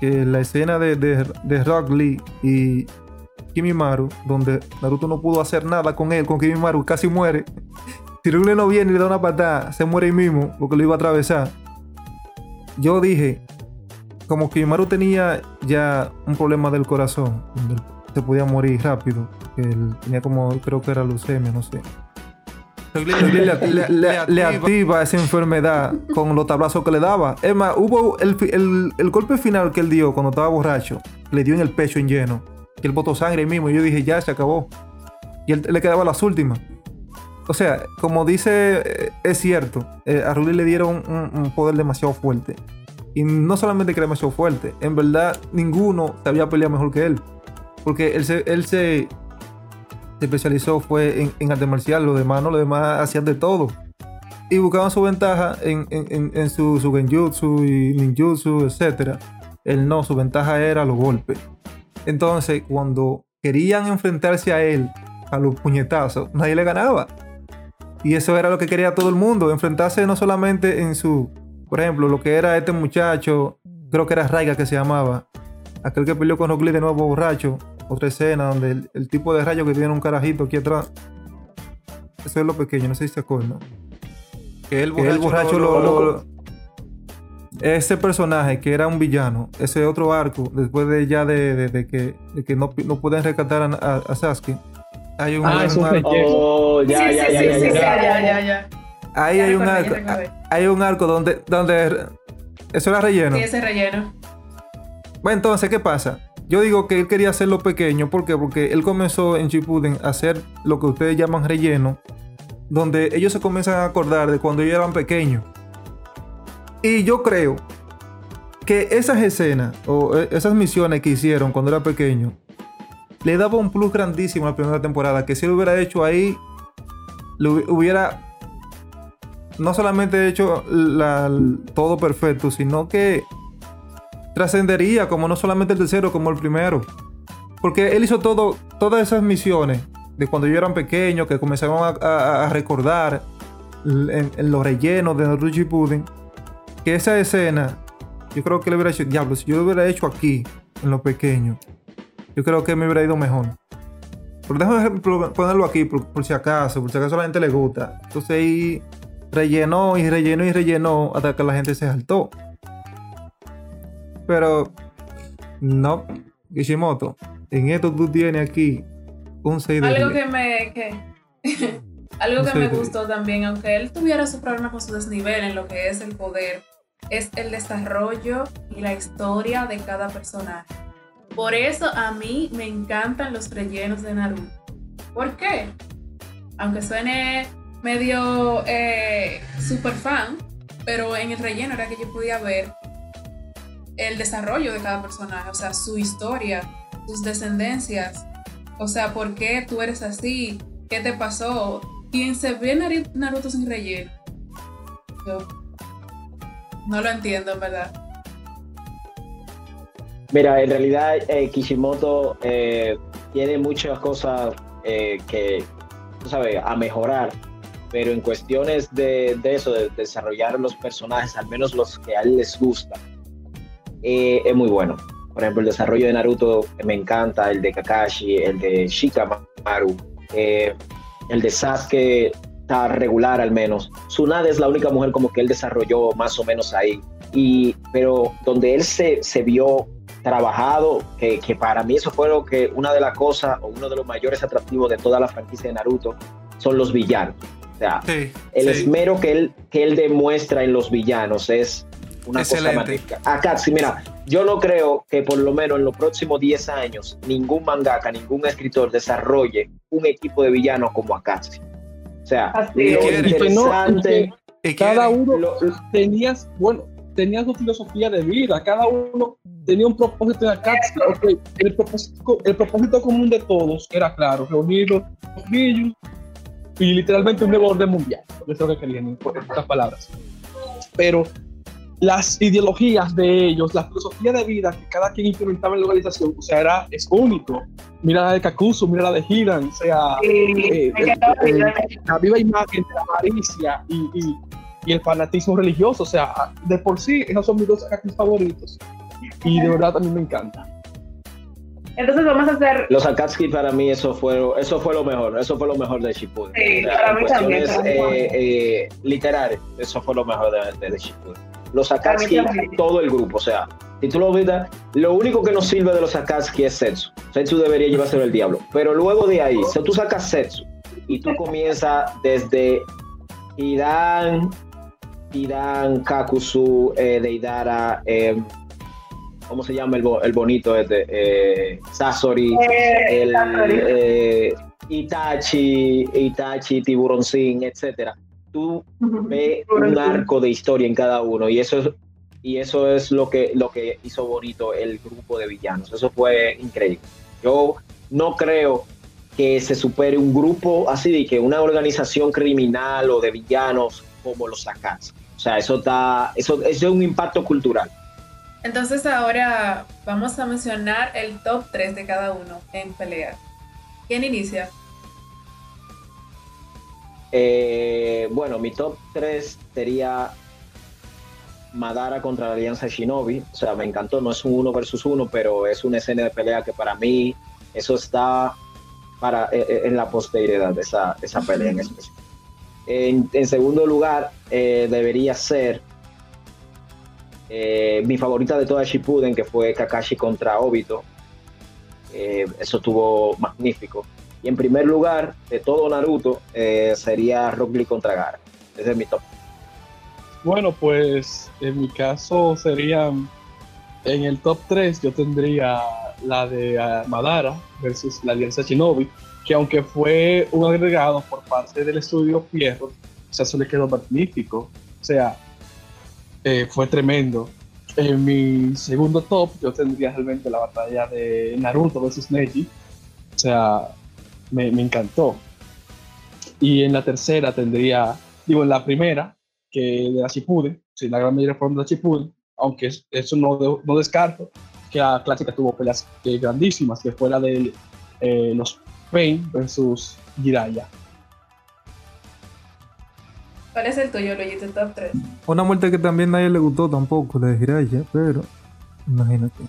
que la escena de, de, de Rock Lee y Kimimaru, donde Naruto no pudo hacer nada con él, con Kimimaru, casi muere. Si Rune no viene y le da una patada, se muere ahí mismo porque lo iba a atravesar. Yo dije, como Kimimaru tenía ya un problema del corazón, donde se podía morir rápido, que él tenía como, creo que era leucemia, no sé. Le, le- le- le activa esa enfermedad con los tablazos que le daba. Es más, hubo el, el- el golpe final que él dio cuando estaba borracho, le dio en el pecho en lleno. Que él botó sangre ahí mismo. Y yo dije, ya se acabó. Y él le quedaba las últimas. O sea, como dice eh, es cierto, eh, a Ruli le dieron un, poder demasiado fuerte. Y no solamente que era demasiado fuerte, en verdad ninguno sabía pelear mejor que él. Porque él se, él se, especializó fue en, en arte marcial, los demás no, los demás hacían de todo. Y buscaban su ventaja en, en, en- su genjutsu y ninjutsu, etc. Él no, su ventaja era los golpes. Entonces, cuando querían enfrentarse a él, a los puñetazos, nadie le ganaba. Y eso era lo que quería todo el mundo, enfrentarse no solamente en su, por ejemplo, lo que era este muchacho, creo que era Raiga que se llamaba, aquel que peleó con Rock Lee de nuevo borracho, otra escena donde el, el tipo de rayo que tiene un carajito aquí atrás, eso es lo pequeño, no sé si se acuerdan. Que el Que el borracho lo- lo, lo- lo- ese personaje que era un villano, ese otro arco, después de ya de, de- de que, de que no, no pueden rescatar a, a- a Sasuke, hay un, Ah, es. Oh, ya, sí, ya, sí, ya, sí, ya, sí, ya. ya, ya, ya. ahí Ya hay un arco, hay un arco donde, donde eso era relleno. Sí, ese relleno. Bueno, entonces, ¿qué pasa? Yo digo que él quería hacerlo pequeño, ¿por qué? Porque él comenzó en Shippuden a hacer lo que ustedes llaman relleno, donde ellos se comienzan a acordar de cuando ellos eran pequeños. Y yo creo que esas escenas o eh, esas misiones que hicieron cuando era pequeño le daba un plus grandísimo a la primera temporada, que si lo hubiera hecho ahí, lo hubi- hubiera no solamente hecho todo perfecto, sino que trascendería como no solamente el tercero, como el primero. Porque él hizo todo, todas esas misiones de cuando yo eran pequeños, que comenzaban a, recordar en, en los rellenos de Naruto Shippuden, que esa escena, yo creo que le hubiera hecho, diablo, si yo lo hubiera hecho aquí, en lo pequeño, yo creo que me hubiera ido mejor. Pero déjame ponerlo aquí por, por si acaso, por si acaso a la gente le gusta. Entonces ahí rellenó y rellenó y rellenó hasta que la gente se saltó. Pero no, Kishimoto, en esto tú tienes aquí un 6 de Algo 10. que me. Que, algo que me gustó también, aunque él tuviera su problema con su desnivel en lo que es el poder, es el desarrollo y la historia de cada personaje. Por eso a mí me encantan los rellenos de Naruto. ¿Por qué? Aunque suene medio eh, super fan, pero en el relleno era que yo podía ver el desarrollo de cada personaje, o sea, su historia, sus descendencias, o sea, ¿por qué tú eres así? ¿Qué te pasó? ¿Quién se ve Naruto sin relleno? Yo no lo entiendo, en verdad. Mira, en realidad eh, Kishimoto eh, tiene muchas cosas eh, que, tú sabes, a mejorar, pero en cuestiones de, de eso, de desarrollar los personajes, al menos los que a él les gusta, eh, es muy bueno. Por ejemplo, el desarrollo de Naruto me encanta, el de Kakashi, el de Shikamaru, eh, el de Sasuke está regular al menos. Tsunade es la única mujer como que él desarrolló más o menos ahí. Y, pero donde él se, se vio trabajado, que, que para mí eso fue lo que una de las cosas o uno de los mayores atractivos de toda la franquicia de Naruto son los villanos. O sea, Sí, el sí. esmero que él, que él demuestra en los villanos es una Excelente. cosa magnífica. Acá, sí, mira, yo no creo que por lo menos en los próximos 10 años ningún mangaka, ningún escritor desarrolle un equipo de villanos como Akatsuki. O sea, Así lo es. Y que no, y interesante, cada uno lo- tenías, bueno, tenía su filosofía de vida, cada uno tenía un propósito en Akatsuki. Ok, El, propósito, el propósito común de todos era claro, reunir los niños y literalmente un nuevo orden mundial. Eso es lo que querían, en estas palabras. Pero las ideologías de ellos, la filosofía de vida que cada quien implementaba en la organización, o sea, era, es único. Mira la de Kakuzu, mira la de Hiran, o sea, eh, encanta eh, la eh, la viva imagen de la avaricia y, y- y el fanatismo religioso. O sea, de por sí, esos son mis dos Akatsuki favoritos. Y de verdad también me encanta. Entonces vamos a hacer. Los Akatsuki para mí eso fue, eso fue lo mejor, eso fue lo mejor de Shippuden. Sí, O sea, para mí también, mí eh, eh, literarias, eso fue lo mejor de, de, de Shippuden. Los Akatsuki, mí también. todo el grupo, o sea, si tú lo ves, lo único que nos sirve de los Akatsuki es Setsu. Setsu debería llevarse el diablo. Pero luego de ahí, si tú sacas Setsu y tú comienzas desde Hidan, Hidan, Kakuzu, eh, Deidara, eh, ¿cómo se llama el, bo- el bonito este? Eh, Sasori, Eh, el eh, Itachi, Itachi, Tiburoncín, etcétera. tú ves un arco de historia en cada uno y eso es, y eso es lo que, lo que hizo bonito el grupo de villanos. Eso fue increíble. Yo no creo que se supere un grupo así de que una organización criminal o de villanos como los sacas. O sea, eso está, eso, eso es un impacto cultural. Entonces ahora vamos a mencionar el top 3 de cada uno en pelea. ¿Quién inicia? Eh, bueno, mi top 3 sería Madara contra la Alianza Shinobi. O sea, me encantó. No es un uno versus uno, pero es una escena de pelea que para mí eso está para, eh, eh, en la posteridad de esa, esa pelea en específico. En, segundo lugar, eh, debería ser eh, mi favorita de toda Shippuden, que fue Kakashi contra Obito. Eh, eso estuvo magnífico. Y en primer lugar, de todo Naruto, sería Rock Lee contra Gara. Ese es mi top. Bueno, pues en mi caso serían en el top 3 yo tendría la de ah, Madara versus la Alianza Shinobi, que aunque fue un agregado por parte del estudio Pierro, o sea, eso le quedó magnífico. O sea, eh, fue tremendo. En mi segundo top yo tendría realmente la batalla de Naruto versus Neji. O sea, me, me encantó. Y en la tercera tendría, digo, en la primera, que de la Shippuden, si la gran mayoría fueron de la Shippuden, aunque es- eso no, no descarto, que la clásica tuvo peleas eh, grandísimas, que fue la de eh, los Pain versus Jiraiya. ¿Cuál es el tuyo, Luigi, top 3? Una muerte que también a nadie le gustó tampoco, la de Jiraiya, pero imagínate.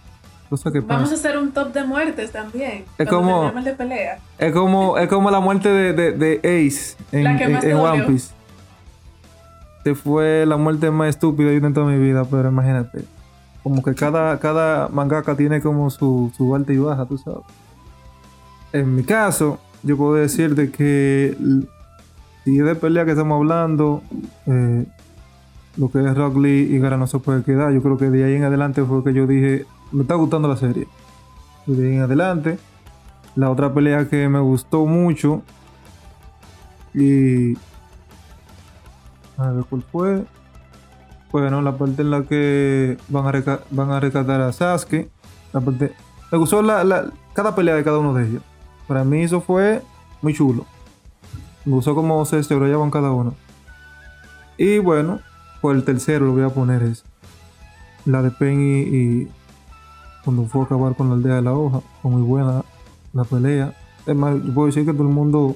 Cosa que Vamos a hacer un top de muertes también. Es como- de pelea. Es como, es como la muerte de, de, de Ace en, La que en- más te en One. Piece. Se fue la muerte más estúpida yo en toda mi vida, pero imagínate. Como que cada, cada mangaka tiene como su, su alta y baja, tú sabes. En mi caso, yo puedo decirte que si es de pelea que estamos hablando, eh, lo que es Rock Lee y Gara no se puede quedar. Yo creo que de ahí en adelante fue que yo dije, me está gustando la serie. De ahí en adelante, la otra pelea que me gustó mucho y a ver cuál fue bueno la parte en la que van a, a rescatar a Sasuke la parte me gustó la, la- cada pelea de cada uno de ellos para mí eso fue muy chulo me gustó cómo se desarrollaban cada uno y bueno por el tercero lo voy a poner es la de Pen y, cuando fue a acabar con la aldea de la hoja fue muy buena la pelea. Es más, puedo decir que todo el mundo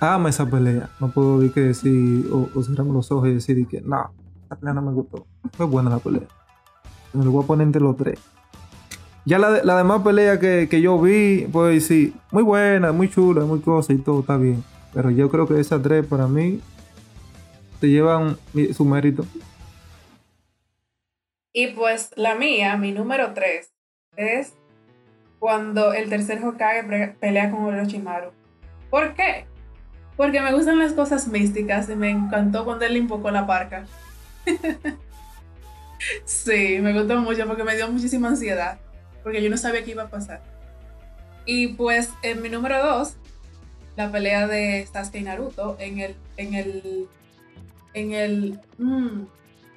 ama esa pelea. No puedo decir que decir, o, o cerrarme los ojos y decir que no, la pelea no me gustó. Fue buena la pelea. Me lo voy a poner entre los tres. Ya la, la demás pelea que, que yo vi, puedo decir, muy buena, muy chula, muy cosa y todo está bien. Pero yo creo que esas tres para mí se llevan su mérito. Y pues la mía, mi número 3, es cuando el tercer Hokage pelea con Orochimaru. ¿Por qué? Porque me gustan las cosas místicas y me encantó cuando él invocó la parca. sí, me gustó mucho porque me dio muchísima ansiedad. Porque yo no sabía qué iba a pasar. Y pues en mi número 2, la pelea de Sasuke y Naruto en el. En el. En el. mm,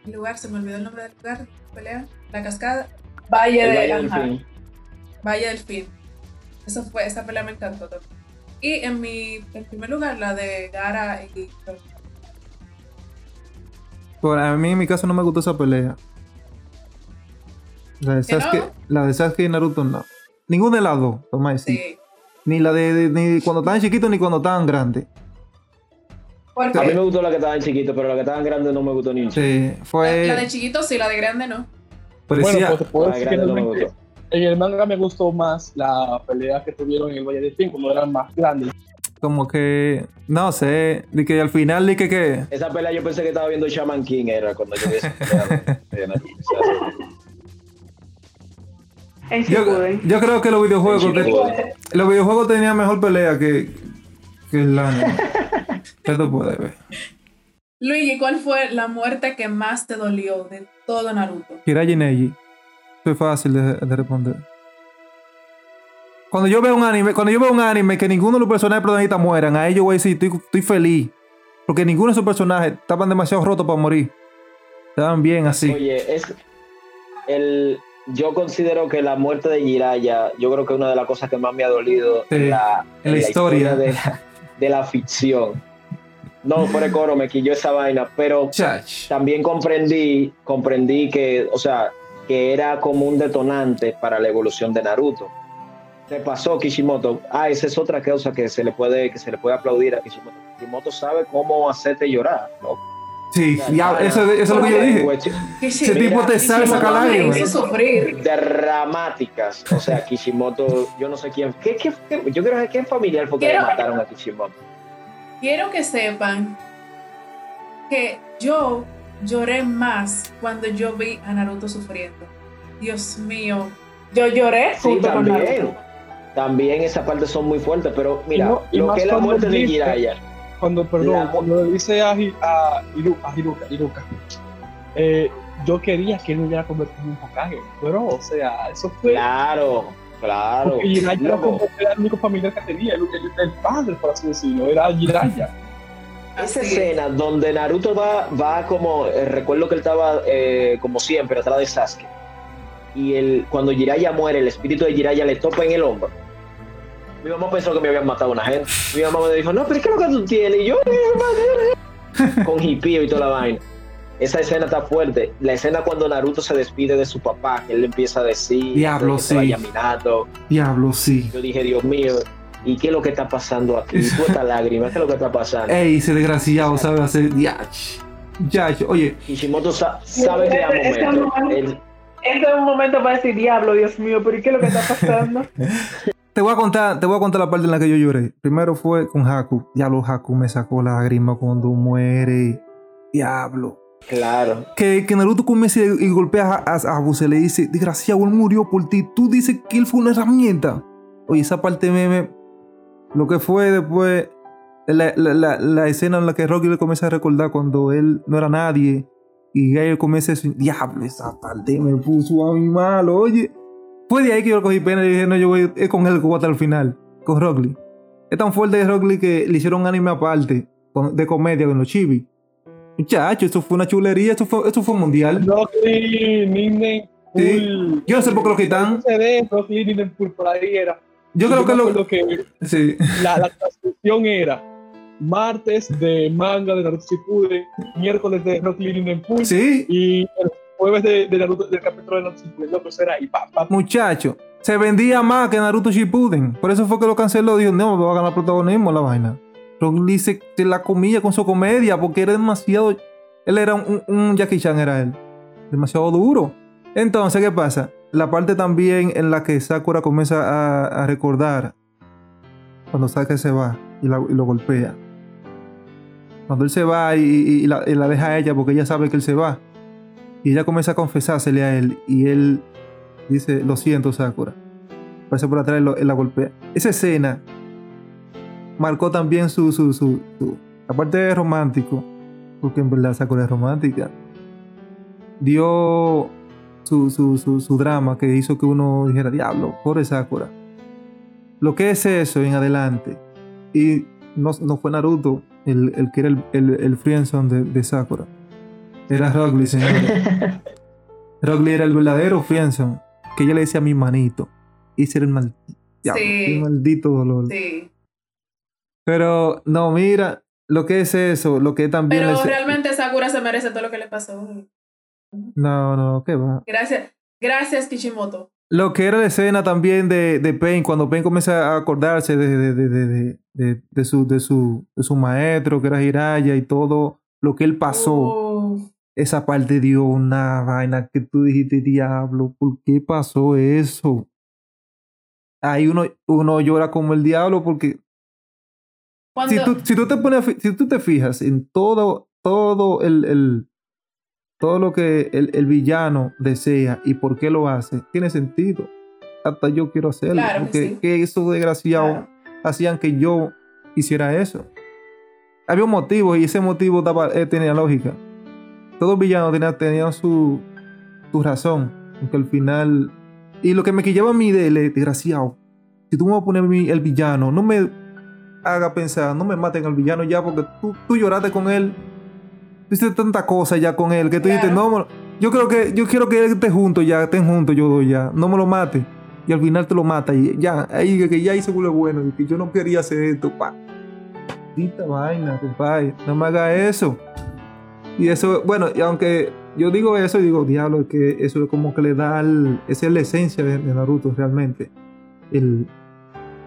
el lugar, se me olvidó el nombre del lugar. Pelea. La cascada. Valle El de. Valle del ajá, Fin. Valle del Fin. Eso fue, esa pelea me encantó también. Y en mi, en primer lugar, la de Gara y. Por a mí en mi caso no me gustó esa pelea. La de ¿Que no? Sasuke, la de Sasuke y Naruto no. Ninguna de las dos, vamos a decir. Sí. Ni la de, de- ni cuando estaban chiquitos ni cuando estaban grandes. A mí me gustó la que estaban chiquitos, pero la que estaban grandes no me gustó ni un chico. Sí, fue. la de chiquito sí, la de grande no. parecía- Bueno, pues puedo de decir que no me gustó. en el manga me gustó más la pelea que tuvieron en el Valle del Fin cuando eran más grandes. como que. No sé. De que al final, de que. que Esa pelea yo pensé que estaba viendo Shaman King era cuando yo vi esa pelea En yo, creo que los videojuegos. Los videojuegos tenían mejor pelea que. Que el anime. Esto puede ver. Luigi, ¿cuál fue la muerte que más te dolió de todo Naruto? Jiraiya Neji. Fue fácil de, de responder. Cuando yo veo un anime, cuando yo veo un anime que ninguno de los personajes protagonistas mueran, a ellos voy a decir, estoy, estoy feliz. Porque ninguno de esos personajes estaban demasiado rotos para morir. Estaban bien así. Oye, es el yo considero que la muerte de Jiraya, yo creo que es una de las cosas que más me ha dolido Sí, en la, en la historia. de, la, de la ficción. No, por el coro me quilló esa vaina, pero Chach. también comprendí, comprendí que, o sea, que era como un detonante para la evolución de Naruto. Se pasó Kishimoto. Ah, esa es otra cosa que se le puede, que se le puede aplaudir a Kishimoto. Kishimoto sabe cómo hacerte llorar, ¿no? Sí, ya, eso, eso es lo que yo dije. Ese tipo te sabe sacar lágrimas. hizo sufrir. dramáticas. O sea, Kishimoto, yo no sé quién. ¿qué, qué, qué- yo creo que quién familiar fue que le Quiero- mataron a Kishimoto. Quiero que sepan que yo lloré más cuando yo vi a Naruto sufriendo. Dios mío. Yo lloré Sí, junto con también. Naruto. También esas partes son muy fuertes, pero mira, No, lo que es la muerte de Jiraiya. Cuando, perdón, La- cuando le dice a, a, Hiru- a Hiruka, Hiruka, eh, yo quería que él me hubiera convertido en un Hokage, pero, o sea, eso fue... Claro, claro. Porque Jiraiya era, Loco, como- era el único familiar que tenía, el, el- el padre, por así decirlo, era Jiraiya. Esa escena donde Naruto va, va como, eh, recuerdo que él estaba eh, como siempre atrás de Sasuke. Y el, cuando Jiraiya muere, el espíritu de Jiraiya le topa en el hombro. Mi mamá pensó que me habían matado a una gente. Mi mamá me dijo, no, pero ¿qué es lo que tú tienes? Y yo, con hipío y toda la vaina. Esa escena está fuerte. La escena cuando Naruto se despide de su papá, que él le empieza a decir Diablo, que se vaya sí. Minato. Diablo, sí. Yo dije, Dios mío, ¿y qué es lo que está pasando aquí? Tú esta lágrima, ¿qué es lo que está pasando? Ey, ese desgraciado sabe hacer. Yach. Yach. Oye, Kishimoto sa- sabe ese momentos. momento- Ese es un momento para decir, diablo, Dios mío, pero ¿y qué es lo que está pasando? te voy a contar, te voy a contar la parte en la que yo lloré. Primero fue con Haku. Diablo, Haku me sacó lágrimas cuando muere. Diablo. claro. Que, que Naruto comienza y, golpea a, a, a Abu, se le dice, desgraciado, él murió por ti. Tú dices que él fue una herramienta. Oye, esa parte meme, lo que fue después, la, la, la, la escena en la que Rocky le comienza a recordar cuando él no era nadie. Y él comienza a decir, diablo, esa parte me puso a mí mal, oye. Fue de ahí que yo cogí pena y dije, no, yo voy con él que voy hasta el final, con Rock Lee. Es tan fuerte Rock Lee que le hicieron anime aparte, con- de comedia con los chibi. Muchacho, eso fue una chulería, eso fue, eso fue mundial. Rock Lee, Ninden, Sí. Yo no sé por qué lo quitan. Rock Lee, Ninden, Pool, por ahí era. Yo creo que lo. que Sí. la, la transmisión era martes de manga de Naruto Shippuden, miércoles de Rock Lee, Ninden, Pool, Sí, y el jueves del capítulo de Naruto Shippuden. Ahí, pa, pa, muchacho. Se vendía más que Naruto Shippuden. Por eso fue que lo canceló. Dijo, no, me va a ganar protagonismo la vaina. Rock Lee se, se la comía con su comedia porque era demasiado. Él era un, Jackie Chan, era él. Demasiado duro. Entonces, ¿qué pasa? La parte también en la que Sakura comienza a, recordar cuando Sasuke se va y, y lo golpea. Cuando él se va y, y- y y la deja a ella porque ella sabe que él se va. Y ella comienza a confesársele a él. Y él dice, lo siento, Sakura. Parece por atrás y la golpea. Esa escena marcó también su, su, su, su- aparte de romántico, porque en verdad Sakura es romántica, dio su, su, su, su drama que hizo que uno dijera, diablo, pobre Sakura. Lo que es eso en adelante. Y no, no fue Naruto el, el que era el, el, el de, de Sakura. Era Rock Lee, señor. Rock Lee era el verdadero friendzone. Que ella le decía a mi manito. Era el maldito. Sí. maldito dolor. Sí. Pero no, mira, lo que es eso, lo que también Pero es- realmente Sakura se merece todo lo que le pasó. No, no, qué va. Gracias. Gracias, Kishimoto. Lo que era la escena también de, de Pain, cuando Pain comienza a acordarse de, de, de, de, de, de- de su, de, su, de su maestro, que era Hiraya, y todo lo que él pasó. Esa parte dio una vaina que tú dijiste, diablo, ¿por qué pasó eso? Ahí uno, uno llora como el diablo porque Cuando, si tú, si tú te pones si tú te fijas en todo todo el, el- todo lo que el, el villano desea y por qué lo hace tiene sentido hasta yo quiero hacerlo Claro que porque sí. que esos desgraciados Claro. hacían que yo hiciera eso había un motivo y ese motivo daba, eh, tenía lógica todo villano tenía, tenía su su razón aunque al final y lo que me quillaba a mí de, de desgraciado si tú me vas a poner el villano no me haga pensar, no me maten al villano ya porque tú, tú lloraste con él, hiciste tanta cosa ya con él que tú dices, no, yo creo que yo quiero que él esté junto ya, estén juntos yo ya, no me lo mate. Y al final te lo mata y ya, ahí que, ya se vuelve bueno, y que yo no quería hacer esto, pa. Dita vaina, compadre, no me haga eso. Y eso, bueno, y aunque yo digo eso y digo, diablo, que eso es como que le da, al- esa es la esencia de, de Naruto realmente. El,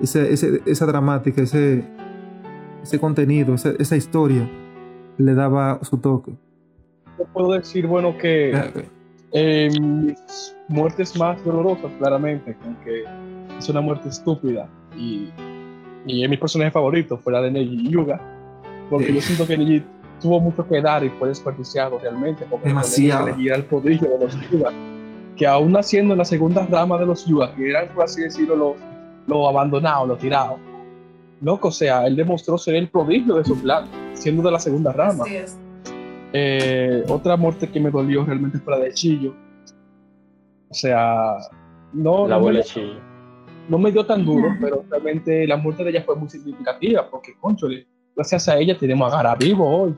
ese, ese- esa dramática, ese, ese contenido, esa, esa historia, le daba su toque. Yo puedo decir, bueno, que eh, mis muertes más dolorosas, claramente, aunque es una muerte estúpida y, y es mi personaje favorito, fue la de Neji Yuga, porque yo siento que Neji tuvo mucho que dar y fue desperdiciado realmente, porque Demasiado. Era el prodigio de los Yuga, que aún naciendo en la segunda rama de los Yuga, que eran, por así decirlo, los, los abandonados, los tirados, loco, o sea, él demostró ser el prodigio de su clan, siendo de la segunda rama. Así es. Eh, otra muerte que me dolió realmente fue la de Chillo. O sea, no, La no, abuela me, Chillo. no me dio tan duro, pero realmente la muerte de ella fue muy significativa, porque, conchole, gracias a ella tenemos a Gara vivo hoy.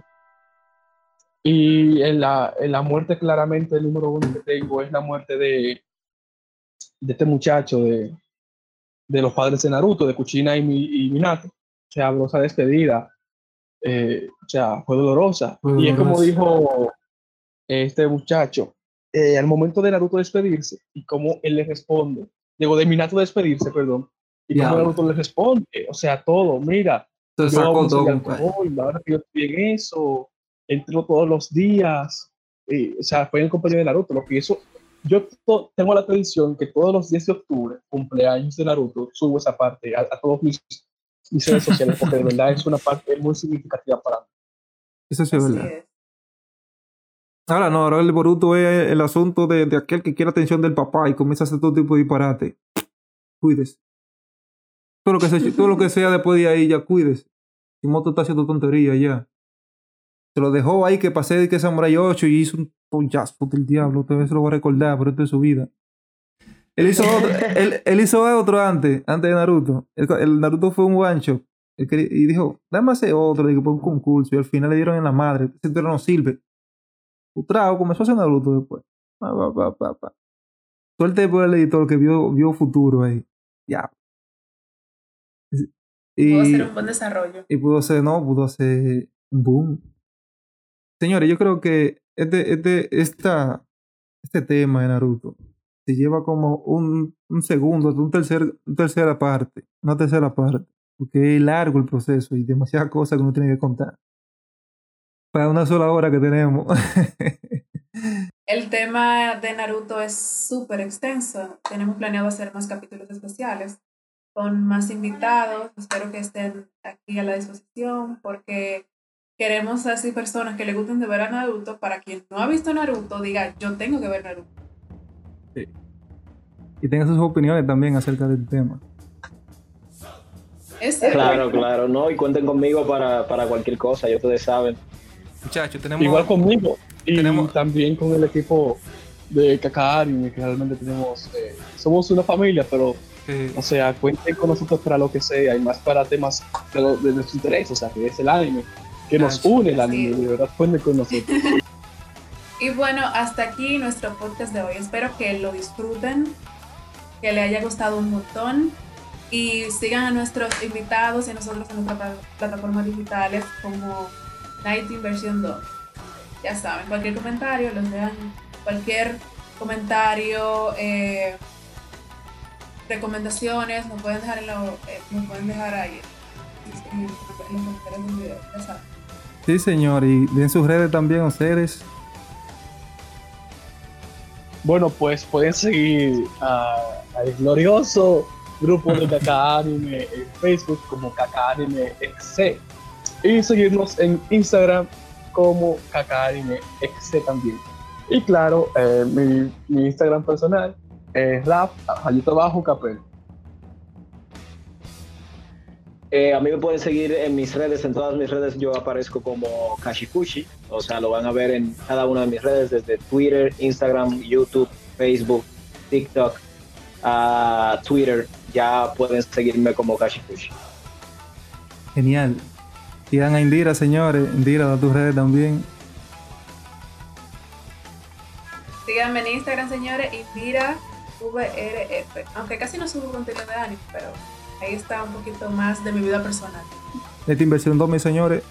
Y en la, en la muerte, claramente, el número uno que tengo es la muerte de, de este muchacho, de, de los padres de Naruto, de Kuchina y, y Minato. O sea, esa despedida. eh, o sea, fue dolorosa. Y es como dolorosa. dijo este muchacho, eh, al momento de Naruto despedirse y cómo él le responde, digo, de Minato despedirse, perdón, y cómo. Naruto le responde, o sea, todo, mira, Se yo todo, alcohol, ahora que yo estoy en eso, entro todos los días, y, o sea, fue en el compañero de Naruto, lo que eso, yo to- tengo la tradición que todos los 10 de octubre, cumpleaños de Naruto, subo esa parte a, a todos mis, mis redes sociales, porque de verdad es una parte muy significativa para mí. Eso sí es Así verdad. es. Ahora no, ahora el Boruto es el asunto de, de aquel que quiere atención del papá y comienza a hacer todo tipo de disparate. Cuídese. Todo lo que, se- todo lo que sea después de ahí, ya cuídese. Kimoto está haciendo tontería ya. Se lo dejó ahí que pasé de que Samurai 8 y hizo un pollazo del diablo. Tal vez se lo va a recordar por esto de su vida. Él hizo otro, él, él hizo otro antes, antes de Naruto. El, el Naruto fue un one shot. Y dijo, dame hacer otro, digo, por un concurso. Y al final le dieron en la madre. Ese título no sirve. Utrao comenzó a hacer Naruto después. Pa, pa, pa. Suerte por el editor que vio, vio futuro ahí. Ya. Y, Pudo ser un buen desarrollo. y pudo ser, no, pudo hacer un boom. Señores, yo creo que este, este, esta, este tema de Naruto se lleva como un, un segundo, un tercer, una tercera parte, una tercera parte, porque es largo el proceso y demasiadas cosas que uno tiene que contar. Para una sola hora que tenemos. El tema de Naruto es súper extenso. Tenemos planeado hacer más capítulos especiales con más invitados. Espero que estén aquí a la disposición porque queremos así personas que le gusten de ver a Naruto para quien no ha visto Naruto diga yo tengo que ver Naruto. y tenga sus opiniones también acerca del tema. Es. Claro, claro, no, y cuenten conmigo para, para cualquier cosa, ya ustedes saben. Muchachos, tenemos... Igual conmigo. Y Tenemos- también con el equipo de Kakari, que realmente tenemos, eh, somos una familia, pero, eh, o sea, cuenten con nosotros para lo que sea, y más para temas de, lo- de nuestro interés, o sea, que es el anime, que nos une el anime, de verdad, con nosotros. Y bueno, hasta aquí nuestro podcast de hoy. Espero que lo disfruten, que le haya gustado un montón y sigan a nuestros invitados y a nosotros en nuestras pla- plataformas digitales como Night Inversion 2. Ya saben, cualquier comentario, los dejan, cualquier comentario, eh, recomendaciones, nos pueden dejar en lo, eh, nos pueden dejar ahí en los comentarios del video, ya saben. Sí, señor, y den sus redes también ustedes. Bueno, pues pueden seguir al glorioso grupo de Kaka Anime en Facebook como Kaka Anime XC y seguirnos en Instagram como Kaka Anime XC también. Y claro, eh, mi, mi Instagram personal es rap, rayito abajo, capel. Eh, a mí me pueden seguir en mis redes, en todas mis redes yo aparezco como Kashifushi, o sea, lo van a ver en cada una de mis redes, desde Twitter, Instagram, YouTube, Facebook, TikTok, a Twitter, ya pueden seguirme como Kashifushi. Genial. Sigan a Indira, señores. Indira, da tus redes también. Síganme en Instagram, señores, Indira VRF. Aunque casi no subo contenido de anime, pero ahí está un poquito más de mi vida personal. Esta inversión 2, mis señores.